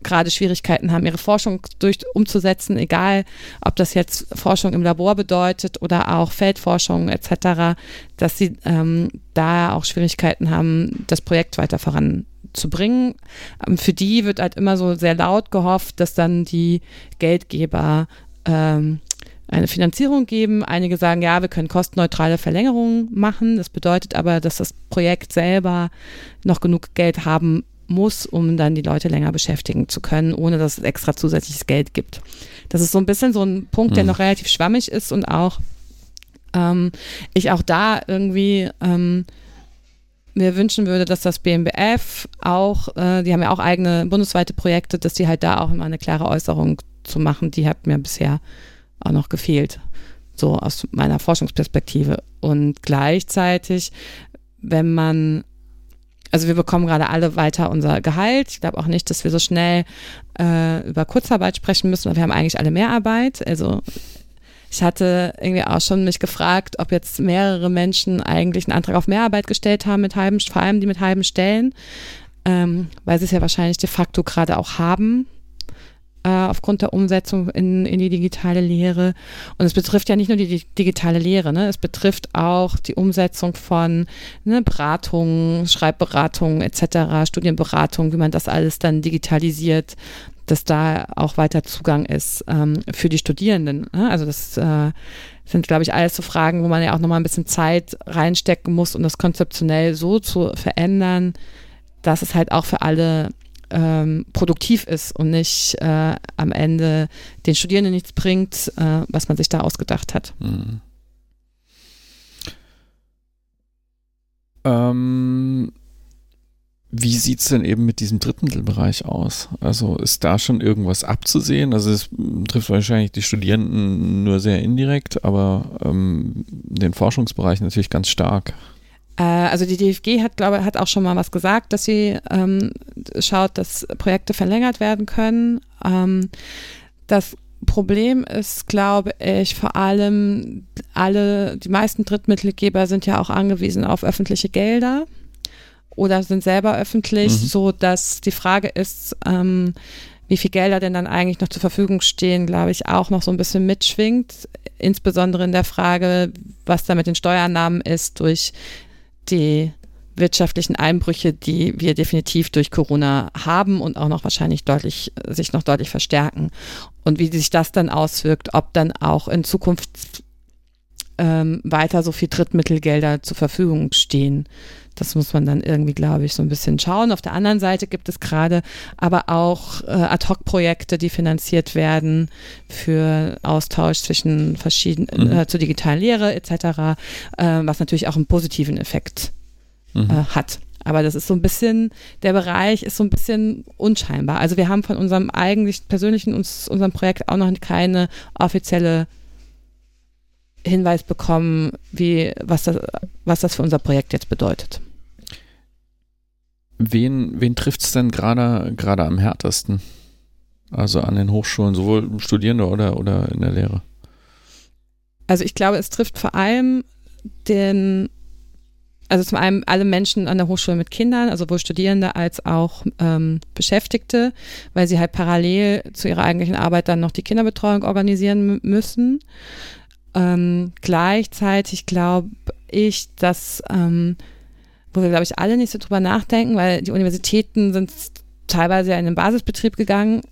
gerade Schwierigkeiten haben, ihre Forschung durch, umzusetzen, egal ob das jetzt Forschung im Labor bedeutet oder auch Feldforschung etc., dass sie ähm, da auch Schwierigkeiten haben, das Projekt weiter voranzubringen. Ähm, für die wird halt immer so sehr laut gehofft, dass dann die Geldgeber ähm, eine Finanzierung geben. Einige sagen, ja, wir können kostenneutrale Verlängerungen machen. Das bedeutet aber, dass das Projekt selber noch genug Geld haben muss, um dann die Leute länger beschäftigen zu können, ohne dass es extra zusätzliches Geld gibt. Das ist so ein bisschen so ein Punkt, der mhm. noch relativ schwammig ist und auch ähm, ich auch da irgendwie ähm, mir wünschen würde, dass das BMBF auch, äh, die haben ja auch eigene bundesweite Projekte, dass die halt da auch immer eine klare Äußerung zu machen, die hat mir bisher auch noch gefehlt, so aus meiner Forschungsperspektive. Und gleichzeitig, wenn man also wir bekommen gerade alle weiter unser Gehalt. Ich glaube auch nicht, dass wir so schnell äh, über Kurzarbeit sprechen müssen, weil wir haben eigentlich alle Mehrarbeit. Also ich hatte irgendwie auch schon mich gefragt, ob jetzt mehrere Menschen eigentlich einen Antrag auf Mehrarbeit gestellt haben mit halben, vor allem die mit halben Stellen, ähm, weil sie es ja wahrscheinlich de facto gerade auch haben aufgrund der Umsetzung in, in die digitale Lehre. Und es betrifft ja nicht nur die, digitale Lehre, ne? es betrifft auch die Umsetzung von ne, Beratungen, Schreibberatungen etc., Studienberatung, wie man das alles dann digitalisiert, dass da auch weiter Zugang ist ähm, für die Studierenden. Ne? Also das äh, sind, glaube ich, alles so Fragen, wo man ja auch nochmal ein bisschen Zeit reinstecken muss, um das konzeptionell so zu verändern, dass es halt auch für alle ähm, produktiv ist und nicht äh, am Ende den Studierenden nichts bringt, äh, was man sich da ausgedacht hat. Mhm. Ähm, wie sieht es denn eben mit diesem Drittmittelbereich aus? Also ist da schon irgendwas abzusehen? Also es trifft wahrscheinlich die Studierenden nur sehr indirekt, aber ähm, den Forschungsbereich natürlich ganz stark. Äh, also die DFG hat, glaube hat auch schon mal was gesagt, dass sie ähm, schaut, dass Projekte verlängert werden können. Ähm, das Problem ist, glaube ich, vor allem alle, die meisten Drittmittelgeber sind ja auch angewiesen auf öffentliche Gelder oder sind selber öffentlich, mhm. so dass die Frage ist, ähm, wie viel Gelder denn dann eigentlich noch zur Verfügung stehen, glaube ich, auch noch so ein bisschen mitschwingt. Insbesondere in der Frage, was da mit den Steuernahmen ist durch die wirtschaftlichen Einbrüche, die wir definitiv durch Corona haben und auch noch wahrscheinlich deutlich, sich noch deutlich verstärken. Und wie sich das dann auswirkt, ob dann auch in Zukunft ähm, weiter so viel Drittmittelgelder zur Verfügung stehen. Das muss man dann irgendwie, glaube ich, so ein bisschen schauen. Auf der anderen Seite gibt es gerade aber auch äh, Ad-Hoc-Projekte, die finanziert werden für Austausch zwischen verschiedenen, mhm. äh, zur digitalen Lehre etc., äh, was natürlich auch einen positiven Effekt mhm. Äh, hat. Aber das ist so ein bisschen, der Bereich ist so ein bisschen unscheinbar. Also wir haben von unserem eigentlich persönlichen, uns, unserem Projekt auch noch keine offizielle Hinweis bekommen, wie, was, das, was das für unser Projekt jetzt bedeutet. Wen, wen trifft es denn gerade am härtesten? Also an den Hochschulen, sowohl Studierende oder, oder in der Lehre? Also ich glaube, es trifft vor allem den, also zum einen alle Menschen an der Hochschule mit Kindern, also sowohl Studierende als auch ähm, Beschäftigte, weil sie halt parallel zu ihrer eigentlichen Arbeit dann noch die Kinderbetreuung organisieren müssen. Ähm, gleichzeitig glaube ich, dass, ähm, wo wir, glaube ich, alle nicht so drüber nachdenken, weil die Universitäten sind teilweise ja in den Basisbetrieb gegangen,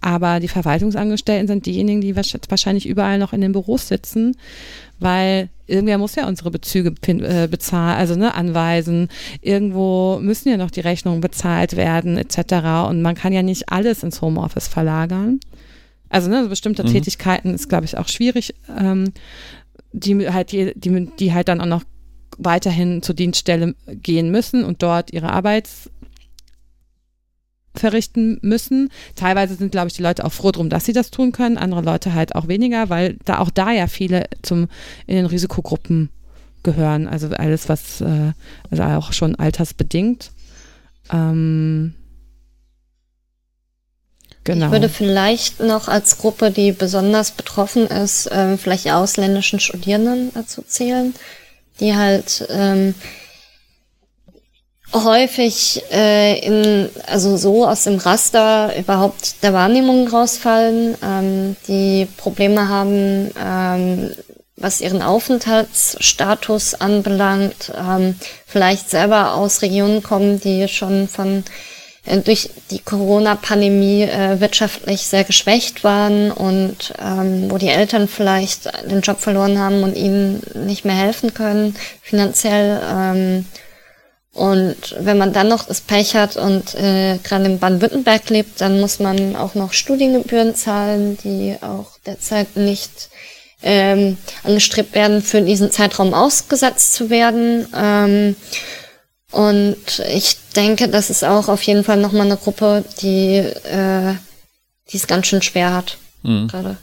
aber die Verwaltungsangestellten sind diejenigen, die wahrscheinlich überall noch in den Büros sitzen, weil irgendwer muss ja unsere Bezüge äh, bezahlen, also ne, anweisen. Irgendwo müssen ja noch die Rechnungen bezahlt werden, etc. Und man kann ja nicht alles ins Homeoffice verlagern. Also ne, bestimmte mhm. Tätigkeiten ist, glaube ich, auch schwierig, ähm, die halt die, die, die halt dann auch noch weiterhin zur Dienststelle gehen müssen und dort ihre Arbeit verrichten müssen. Teilweise sind, glaube ich, die Leute auch froh drum, dass sie das tun können, andere Leute halt auch weniger, weil da auch da ja viele zum in den Risikogruppen gehören. Also alles, was äh, also auch schon altersbedingt. Ähm, Genau. Ich würde vielleicht noch als Gruppe, die besonders betroffen ist, ähm, vielleicht ausländischen Studierenden dazu zählen, die halt ähm, häufig äh, in, also so aus dem Raster überhaupt der Wahrnehmung rausfallen, ähm, die Probleme haben, ähm, was ihren Aufenthaltsstatus anbelangt, ähm, vielleicht selber aus Regionen kommen, die schon von durch die Corona-Pandemie äh, wirtschaftlich sehr geschwächt waren und ähm, wo die Eltern vielleicht den Job verloren haben und ihnen nicht mehr helfen können finanziell. Ähm, und wenn man dann noch das Pech hat und äh, gerade in Baden-Württemberg lebt, dann muss man auch noch Studiengebühren zahlen, die auch derzeit nicht ähm, angestrebt werden, für diesen Zeitraum ausgesetzt zu werden. Ähm, und ich denke, das ist auch auf jeden Fall nochmal eine Gruppe, die äh, die es ganz schön schwer hat mhm. gerade.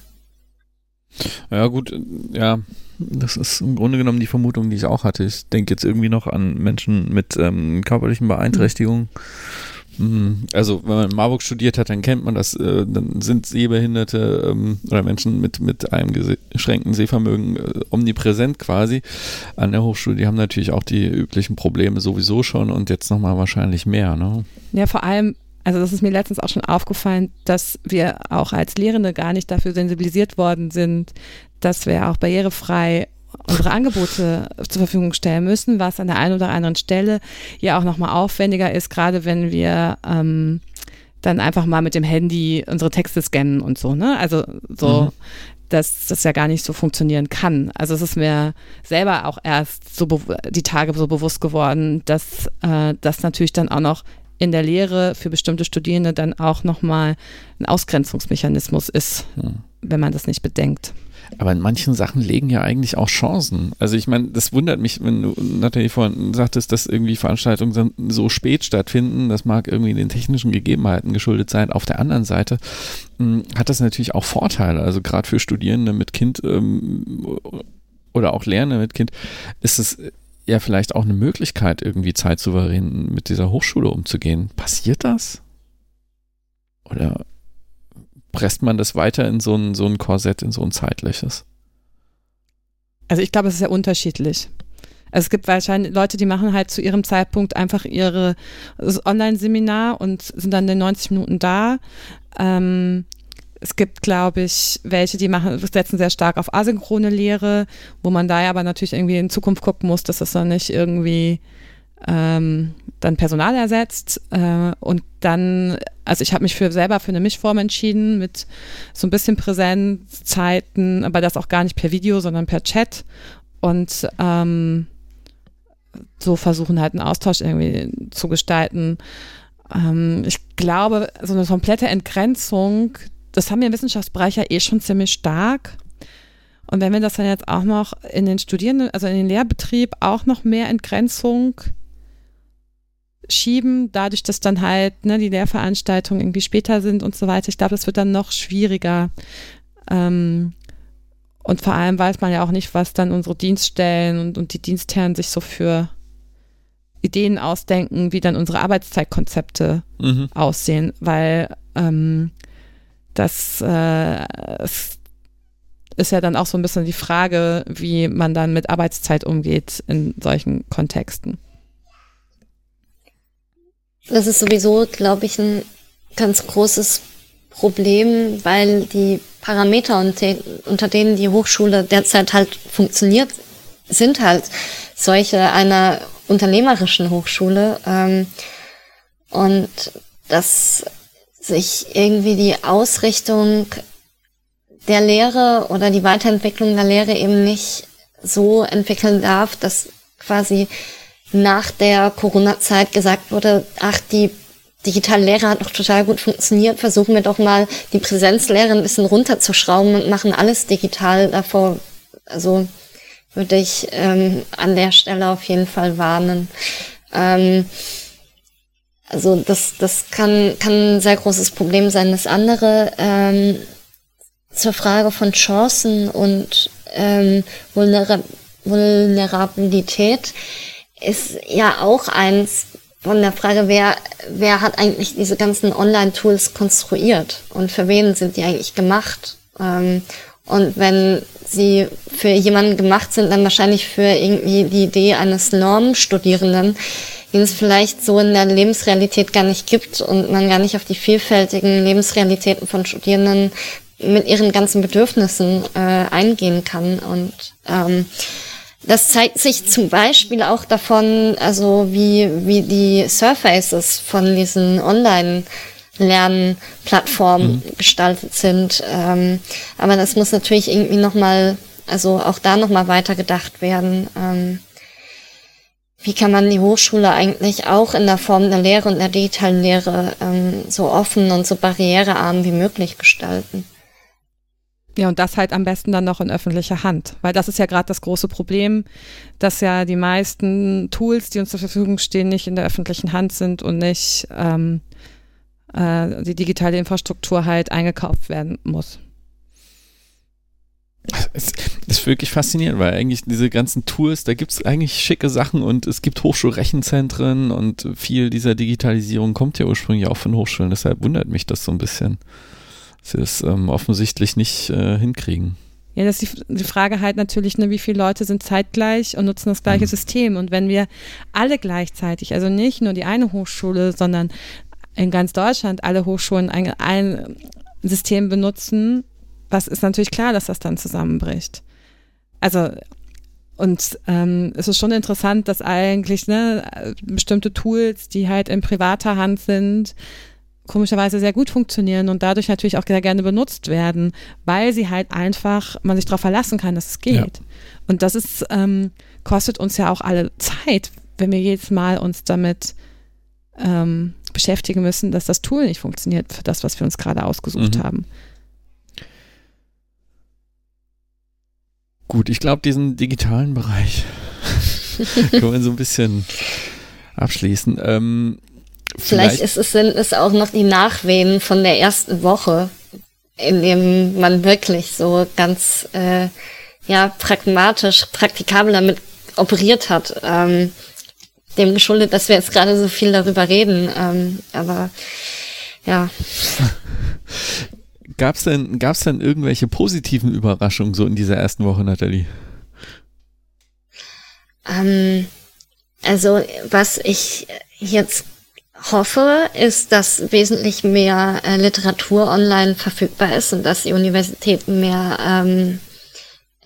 Ja gut, ja, das ist im Grunde genommen die Vermutung, die ich auch hatte. Ich denke jetzt irgendwie noch an Menschen mit ähm, körperlichen Beeinträchtigungen. Mhm hm, also, wenn man in Marburg studiert hat, dann kennt man das. Äh, dann sind Sehbehinderte ähm, oder Menschen mit, mit einem beschränkten Sehvermögen äh, omnipräsent quasi an der Hochschule. Die haben natürlich auch die üblichen Probleme sowieso schon und jetzt nochmal wahrscheinlich mehr. Ne? Ja, vor allem, also das ist mir letztens auch schon aufgefallen, dass wir auch als Lehrende gar nicht dafür sensibilisiert worden sind, dass wir auch barrierefrei unsere Angebote zur Verfügung stellen müssen, was an der einen oder anderen Stelle ja auch nochmal aufwendiger ist, gerade wenn wir ähm, dann einfach mal mit dem Handy unsere Texte scannen und so, ne? Also so, mhm. dass das ja gar nicht so funktionieren kann. Also es ist mir selber auch erst so die Tage so bewusst geworden, dass äh, das natürlich dann auch noch in der Lehre für bestimmte Studierende dann auch nochmal ein Ausgrenzungsmechanismus ist, hm. wenn man das nicht bedenkt. Aber in manchen Sachen legen ja eigentlich auch Chancen. Also ich meine, das wundert mich, wenn du, Nathalie, vorhin sagtest, dass irgendwie Veranstaltungen so spät stattfinden. Das mag irgendwie den technischen Gegebenheiten geschuldet sein. Auf der anderen Seite mh, hm, hat das natürlich auch Vorteile. Also gerade für Studierende mit Kind ähm, oder auch Lernende mit Kind ist es ja vielleicht auch eine Möglichkeit, irgendwie zeitsouverän mit dieser Hochschule umzugehen. Passiert das? Oder presst man das weiter in so ein, so ein Korsett, in so ein zeitliches? Also ich glaube, es ist ja unterschiedlich. Also es gibt wahrscheinlich Leute, die machen halt zu ihrem Zeitpunkt einfach ihre Online-Seminar und sind dann in 90 Minuten da. Ähm, es gibt, glaube ich, welche, die machen, setzen sehr stark auf asynchrone Lehre, wo man da ja aber natürlich irgendwie in Zukunft gucken muss, dass das dann nicht irgendwie ähm, dann Personal ersetzt äh, und dann, also ich habe mich für selber für eine Mischform entschieden mit so ein bisschen Präsenzzeiten, aber das auch gar nicht per Video, sondern per Chat und ähm, so versuchen halt einen Austausch irgendwie zu gestalten. Ähm, ich glaube, so eine komplette Entgrenzung, das haben wir im Wissenschaftsbereich ja eh schon ziemlich stark. Und wenn wir das dann jetzt auch noch in den Studierenden, also in den Lehrbetrieb auch noch mehr Entgrenzung schieben, dadurch, dass dann halt ne, die Lehrveranstaltungen irgendwie später sind und so weiter. Ich glaube, das wird dann noch schwieriger. Ähm, und vor allem weiß man ja auch nicht, was dann unsere Dienststellen und, und die Dienstherren sich so für Ideen ausdenken, wie dann unsere Arbeitszeitkonzepte mhm. aussehen, weil ähm, das äh, ist ja dann auch so ein bisschen die Frage, wie man dann mit Arbeitszeit umgeht in solchen Kontexten. Das ist sowieso, glaube ich, ein ganz großes Problem, weil die Parameter, unter denen die Hochschule derzeit halt funktioniert, sind halt solche einer unternehmerischen Hochschule. Ähm, und dass sich irgendwie die Ausrichtung der Lehre oder die Weiterentwicklung der Lehre eben nicht so entwickeln darf, dass quasi nach der Corona-Zeit gesagt wurde, ach, die digitale Lehre hat noch total gut funktioniert, versuchen wir doch mal die Präsenzlehre ein bisschen runterzuschrauben und machen alles digital. Davor, also würde ich ähm, an der Stelle auf jeden Fall warnen. Ähm, also das, das kann, kann ein sehr großes Problem sein. Das andere ähm, zur Frage von Chancen und ähm, Vulnerabilität ist ja auch eins von der Frage, wer, wer hat eigentlich diese ganzen Online-Tools konstruiert und für wen sind die eigentlich gemacht? Ähm, und wenn sie für jemanden gemacht sind, dann wahrscheinlich für irgendwie die Idee eines Normstudierenden, den es vielleicht so in der Lebensrealität gar nicht gibt und man gar nicht auf die vielfältigen Lebensrealitäten von Studierenden mit ihren ganzen Bedürfnissen äh, eingehen kann. Und ähm, das zeigt sich zum Beispiel auch davon, also wie, wie die Surfaces von diesen Online- Lernplattformen mhm. gestaltet sind. Ähm, aber das muss natürlich irgendwie nochmal, also auch da nochmal weiter gedacht werden. Ähm, wie kann man die Hochschule eigentlich auch in der Form der Lehre und der digitalen Lehre ähm, so offen und so barrierearm wie möglich gestalten? Ja, und das halt am besten dann noch in öffentlicher Hand, weil das ist ja gerade das große Problem, dass ja die meisten Tools, die uns zur Verfügung stehen, nicht in der öffentlichen Hand sind und nicht ähm, äh, die digitale Infrastruktur halt eingekauft werden muss. Es ist wirklich faszinierend, weil eigentlich diese ganzen Tools, da gibt es eigentlich schicke Sachen und es gibt Hochschulrechenzentren und viel dieser Digitalisierung kommt ja ursprünglich auch von Hochschulen. Deshalb wundert mich das so ein bisschen sie das ähm, offensichtlich nicht äh, hinkriegen. Ja, das ist die, die Frage halt natürlich, ne, wie viele Leute sind zeitgleich und nutzen das gleiche mhm. System. Und wenn wir alle gleichzeitig, also nicht nur die eine Hochschule, sondern in ganz Deutschland alle Hochschulen ein, ein System benutzen, was ist natürlich klar, dass das dann zusammenbricht. Also und ähm, es ist schon interessant, dass eigentlich ne, bestimmte Tools, die halt in privater Hand sind, komischerweise sehr gut funktionieren und dadurch natürlich auch sehr gerne benutzt werden, weil sie halt einfach, man sich darauf verlassen kann, dass es geht. Ja. Und das ist, ähm, kostet uns ja auch alle Zeit, wenn wir jedes Mal uns damit ähm, beschäftigen müssen, dass das Tool nicht funktioniert für das, was wir uns gerade ausgesucht mhm. haben. Gut, ich glaube, diesen digitalen Bereich können wir so ein bisschen abschließen. Ähm, vielleicht, vielleicht ist es, sind es auch noch die Nachwehen von der ersten Woche, in dem man wirklich so ganz äh, ja pragmatisch, praktikabel damit operiert hat. Ähm, dem geschuldet, dass wir jetzt gerade so viel darüber reden. Ähm, aber ja. Gab's denn, gab's denn irgendwelche positiven Überraschungen so in dieser ersten Woche, Nathalie? Ähm, also, was ich jetzt hoffe, ist, dass wesentlich mehr äh, Literatur online verfügbar ist und dass die Universitäten mehr ähm,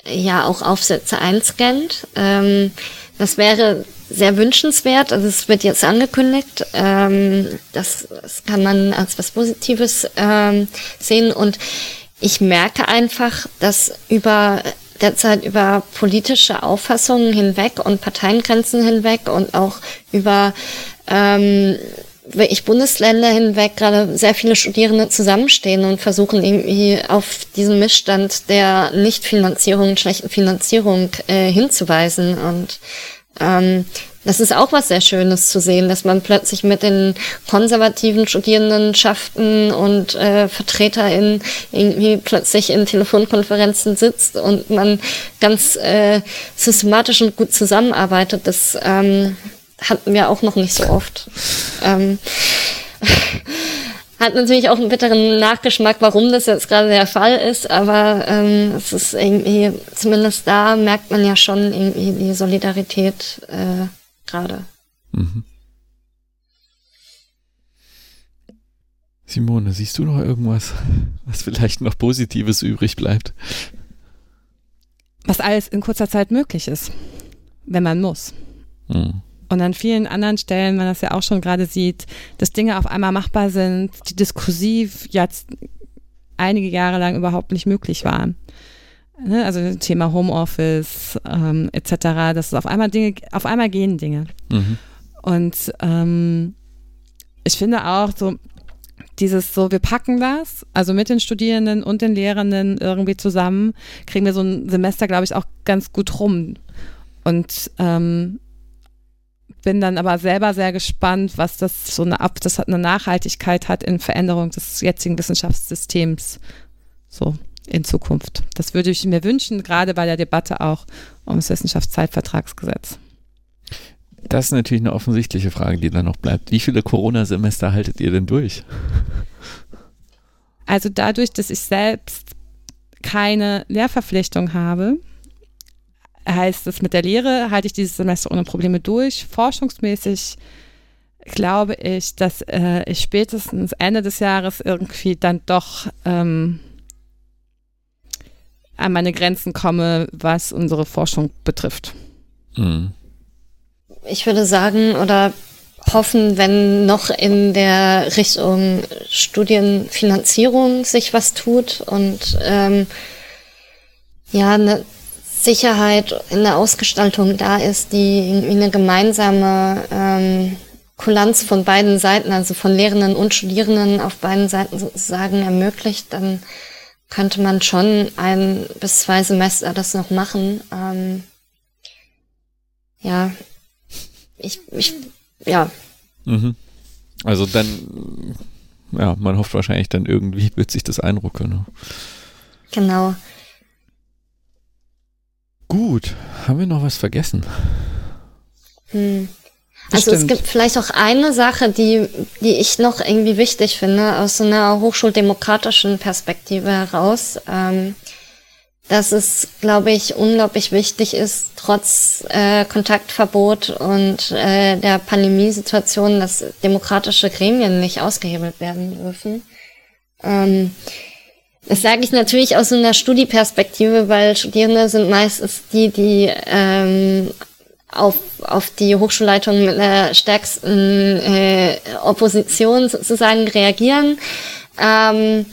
ja auch Aufsätze einscannt. Ähm, das wäre sehr wünschenswert. Also es wird jetzt angekündigt. Ähm, das, das kann man als was Positives ähm, sehen. Und ich merke einfach, dass über derzeit über politische Auffassungen hinweg und Parteiengrenzen hinweg und auch über ähm, ich Bundesländer hinweg gerade sehr viele Studierende zusammenstehen und versuchen irgendwie auf diesen Missstand der Nichtfinanzierung, schlechten Finanzierung äh, hinzuweisen. Und ähm, das ist auch was sehr Schönes zu sehen, dass man plötzlich mit den konservativen Studierendenschaften und äh, VertreterInnen irgendwie plötzlich in Telefonkonferenzen sitzt und man ganz äh, systematisch und gut zusammenarbeitet. Das ähm, hatten wir auch noch nicht so oft. Ähm, hat natürlich auch einen bitteren Nachgeschmack, warum das jetzt gerade der Fall ist, aber ähm, es ist irgendwie, zumindest da merkt man ja schon irgendwie die Solidarität äh, gerade. Mhm. Simone, siehst du noch irgendwas, was vielleicht noch Positives übrig bleibt? Was alles in kurzer Zeit möglich ist, wenn man muss. Mhm. Und an vielen anderen Stellen, man das ja auch schon gerade sieht, dass Dinge auf einmal machbar sind, die diskursiv jetzt einige Jahre lang überhaupt nicht möglich waren. Ne? Also Thema Homeoffice ähm, etc., dass es auf einmal Dinge, auf einmal gehen Dinge. Mhm. Und ähm, ich finde auch so, dieses so, wir packen das, also mit den Studierenden und den Lehrenden irgendwie zusammen, kriegen wir so ein Semester, glaube ich, auch ganz gut rum. Und ähm, bin dann aber selber sehr gespannt, was das so eine Ab, das eine Nachhaltigkeit hat in Veränderung des jetzigen Wissenschaftssystems. So in Zukunft. Das würde ich mir wünschen, gerade bei der Debatte auch um das Wissenschaftszeitvertragsgesetz. Das ist natürlich eine offensichtliche Frage, die dann noch bleibt. Wie viele Corona-Semester haltet ihr denn durch? Also dadurch, dass ich selbst keine Lehrverpflichtung habe, heißt es, mit der Lehre halte ich dieses Semester ohne Probleme durch. Forschungsmäßig glaube ich, dass äh, ich spätestens Ende des Jahres irgendwie dann doch ähm, an meine Grenzen komme, was unsere Forschung betrifft. Mhm. Ich würde sagen oder hoffen, wenn noch in der Richtung Studienfinanzierung sich was tut und ähm, ja, ne, Sicherheit in der Ausgestaltung da ist, die irgendwie eine gemeinsame ähm, Kulanz von beiden Seiten, also von Lehrenden und Studierenden auf beiden Seiten sozusagen ermöglicht, dann könnte man schon ein bis zwei Semester das noch machen. Ähm, ja, ich, ich, ja. Mhm. Also dann, ja, man hofft wahrscheinlich dann irgendwie wird sich das einrucken. Ne? Genau. Gut, haben wir noch was vergessen? Hm. Also es gibt vielleicht auch eine Sache, die, die ich noch irgendwie wichtig finde, aus so einer hochschuldemokratischen Perspektive heraus, ähm, dass es, glaube ich, unglaublich wichtig ist, trotz äh, Kontaktverbot und äh, der Pandemiesituation, dass demokratische Gremien nicht ausgehebelt werden dürfen. Ähm, das sage ich natürlich aus einer Studieperspektive, weil Studierende sind meistens die, die ähm, auf, auf die Hochschulleitung mit der stärksten äh, Opposition sozusagen reagieren, ähm,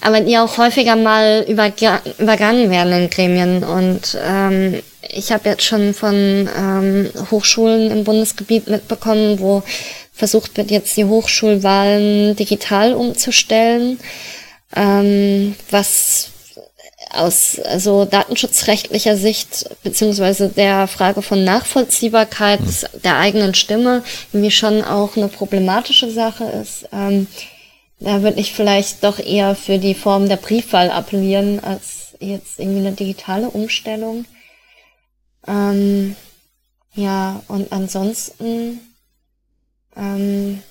aber die auch häufiger mal überga übergangen werden in Gremien. Und ähm, ich habe jetzt schon von ähm, Hochschulen im Bundesgebiet mitbekommen, wo versucht wird jetzt die Hochschulwahlen digital umzustellen, ähm, was aus also datenschutzrechtlicher Sicht beziehungsweise der Frage von Nachvollziehbarkeit hm. der eigenen Stimme irgendwie schon auch eine problematische Sache ist. Ähm, da würde ich vielleicht doch eher für die Form der Briefwahl appellieren als jetzt irgendwie eine digitale Umstellung. Ähm, ja, und ansonsten ähm,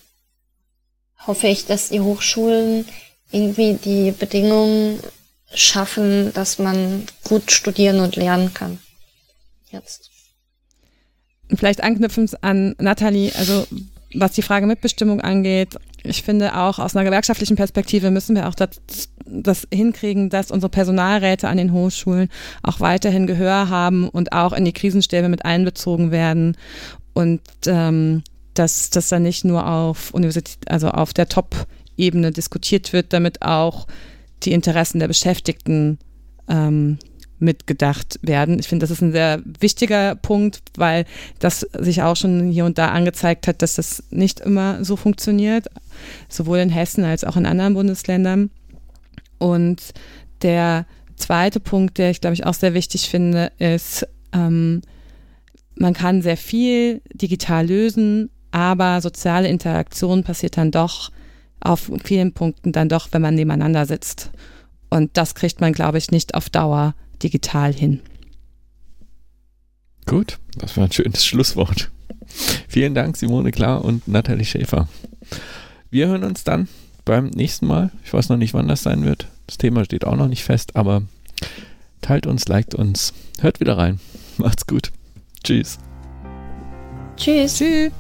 hoffe ich, dass die Hochschulen irgendwie die Bedingungen schaffen, dass man gut studieren und lernen kann. Jetzt. Vielleicht anknüpfend an Nathalie, also was die Frage Mitbestimmung angeht, ich finde auch aus einer gewerkschaftlichen Perspektive müssen wir auch das, das hinkriegen, dass unsere Personalräte an den Hochschulen auch weiterhin Gehör haben und auch in die Krisenstäbe mit einbezogen werden und ähm, dass das dann nicht nur auf Universität, also auf der Top-Ebene diskutiert wird, damit auch die Interessen der Beschäftigten ähm, mitgedacht werden. Ich finde, das ist ein sehr wichtiger Punkt, weil das sich auch schon hier und da angezeigt hat, dass das nicht immer so funktioniert, sowohl in Hessen als auch in anderen Bundesländern. Und der zweite Punkt, der ich glaube ich auch sehr wichtig finde, ist, ähm, man kann sehr viel digital lösen, aber soziale Interaktion passiert dann doch auf vielen Punkten dann doch, wenn man nebeneinander sitzt. Und das kriegt man, glaube ich, nicht auf Dauer digital hin. Gut, das war ein schönes Schlusswort. Vielen Dank, Simone Klar und Nathalie Schäfer. Wir hören uns dann beim nächsten Mal. Ich weiß noch nicht, wann das sein wird. Das Thema steht auch noch nicht fest, aber teilt uns, liked uns, hört wieder rein. Macht's gut. Tschüss. Tschüss. Tschüss.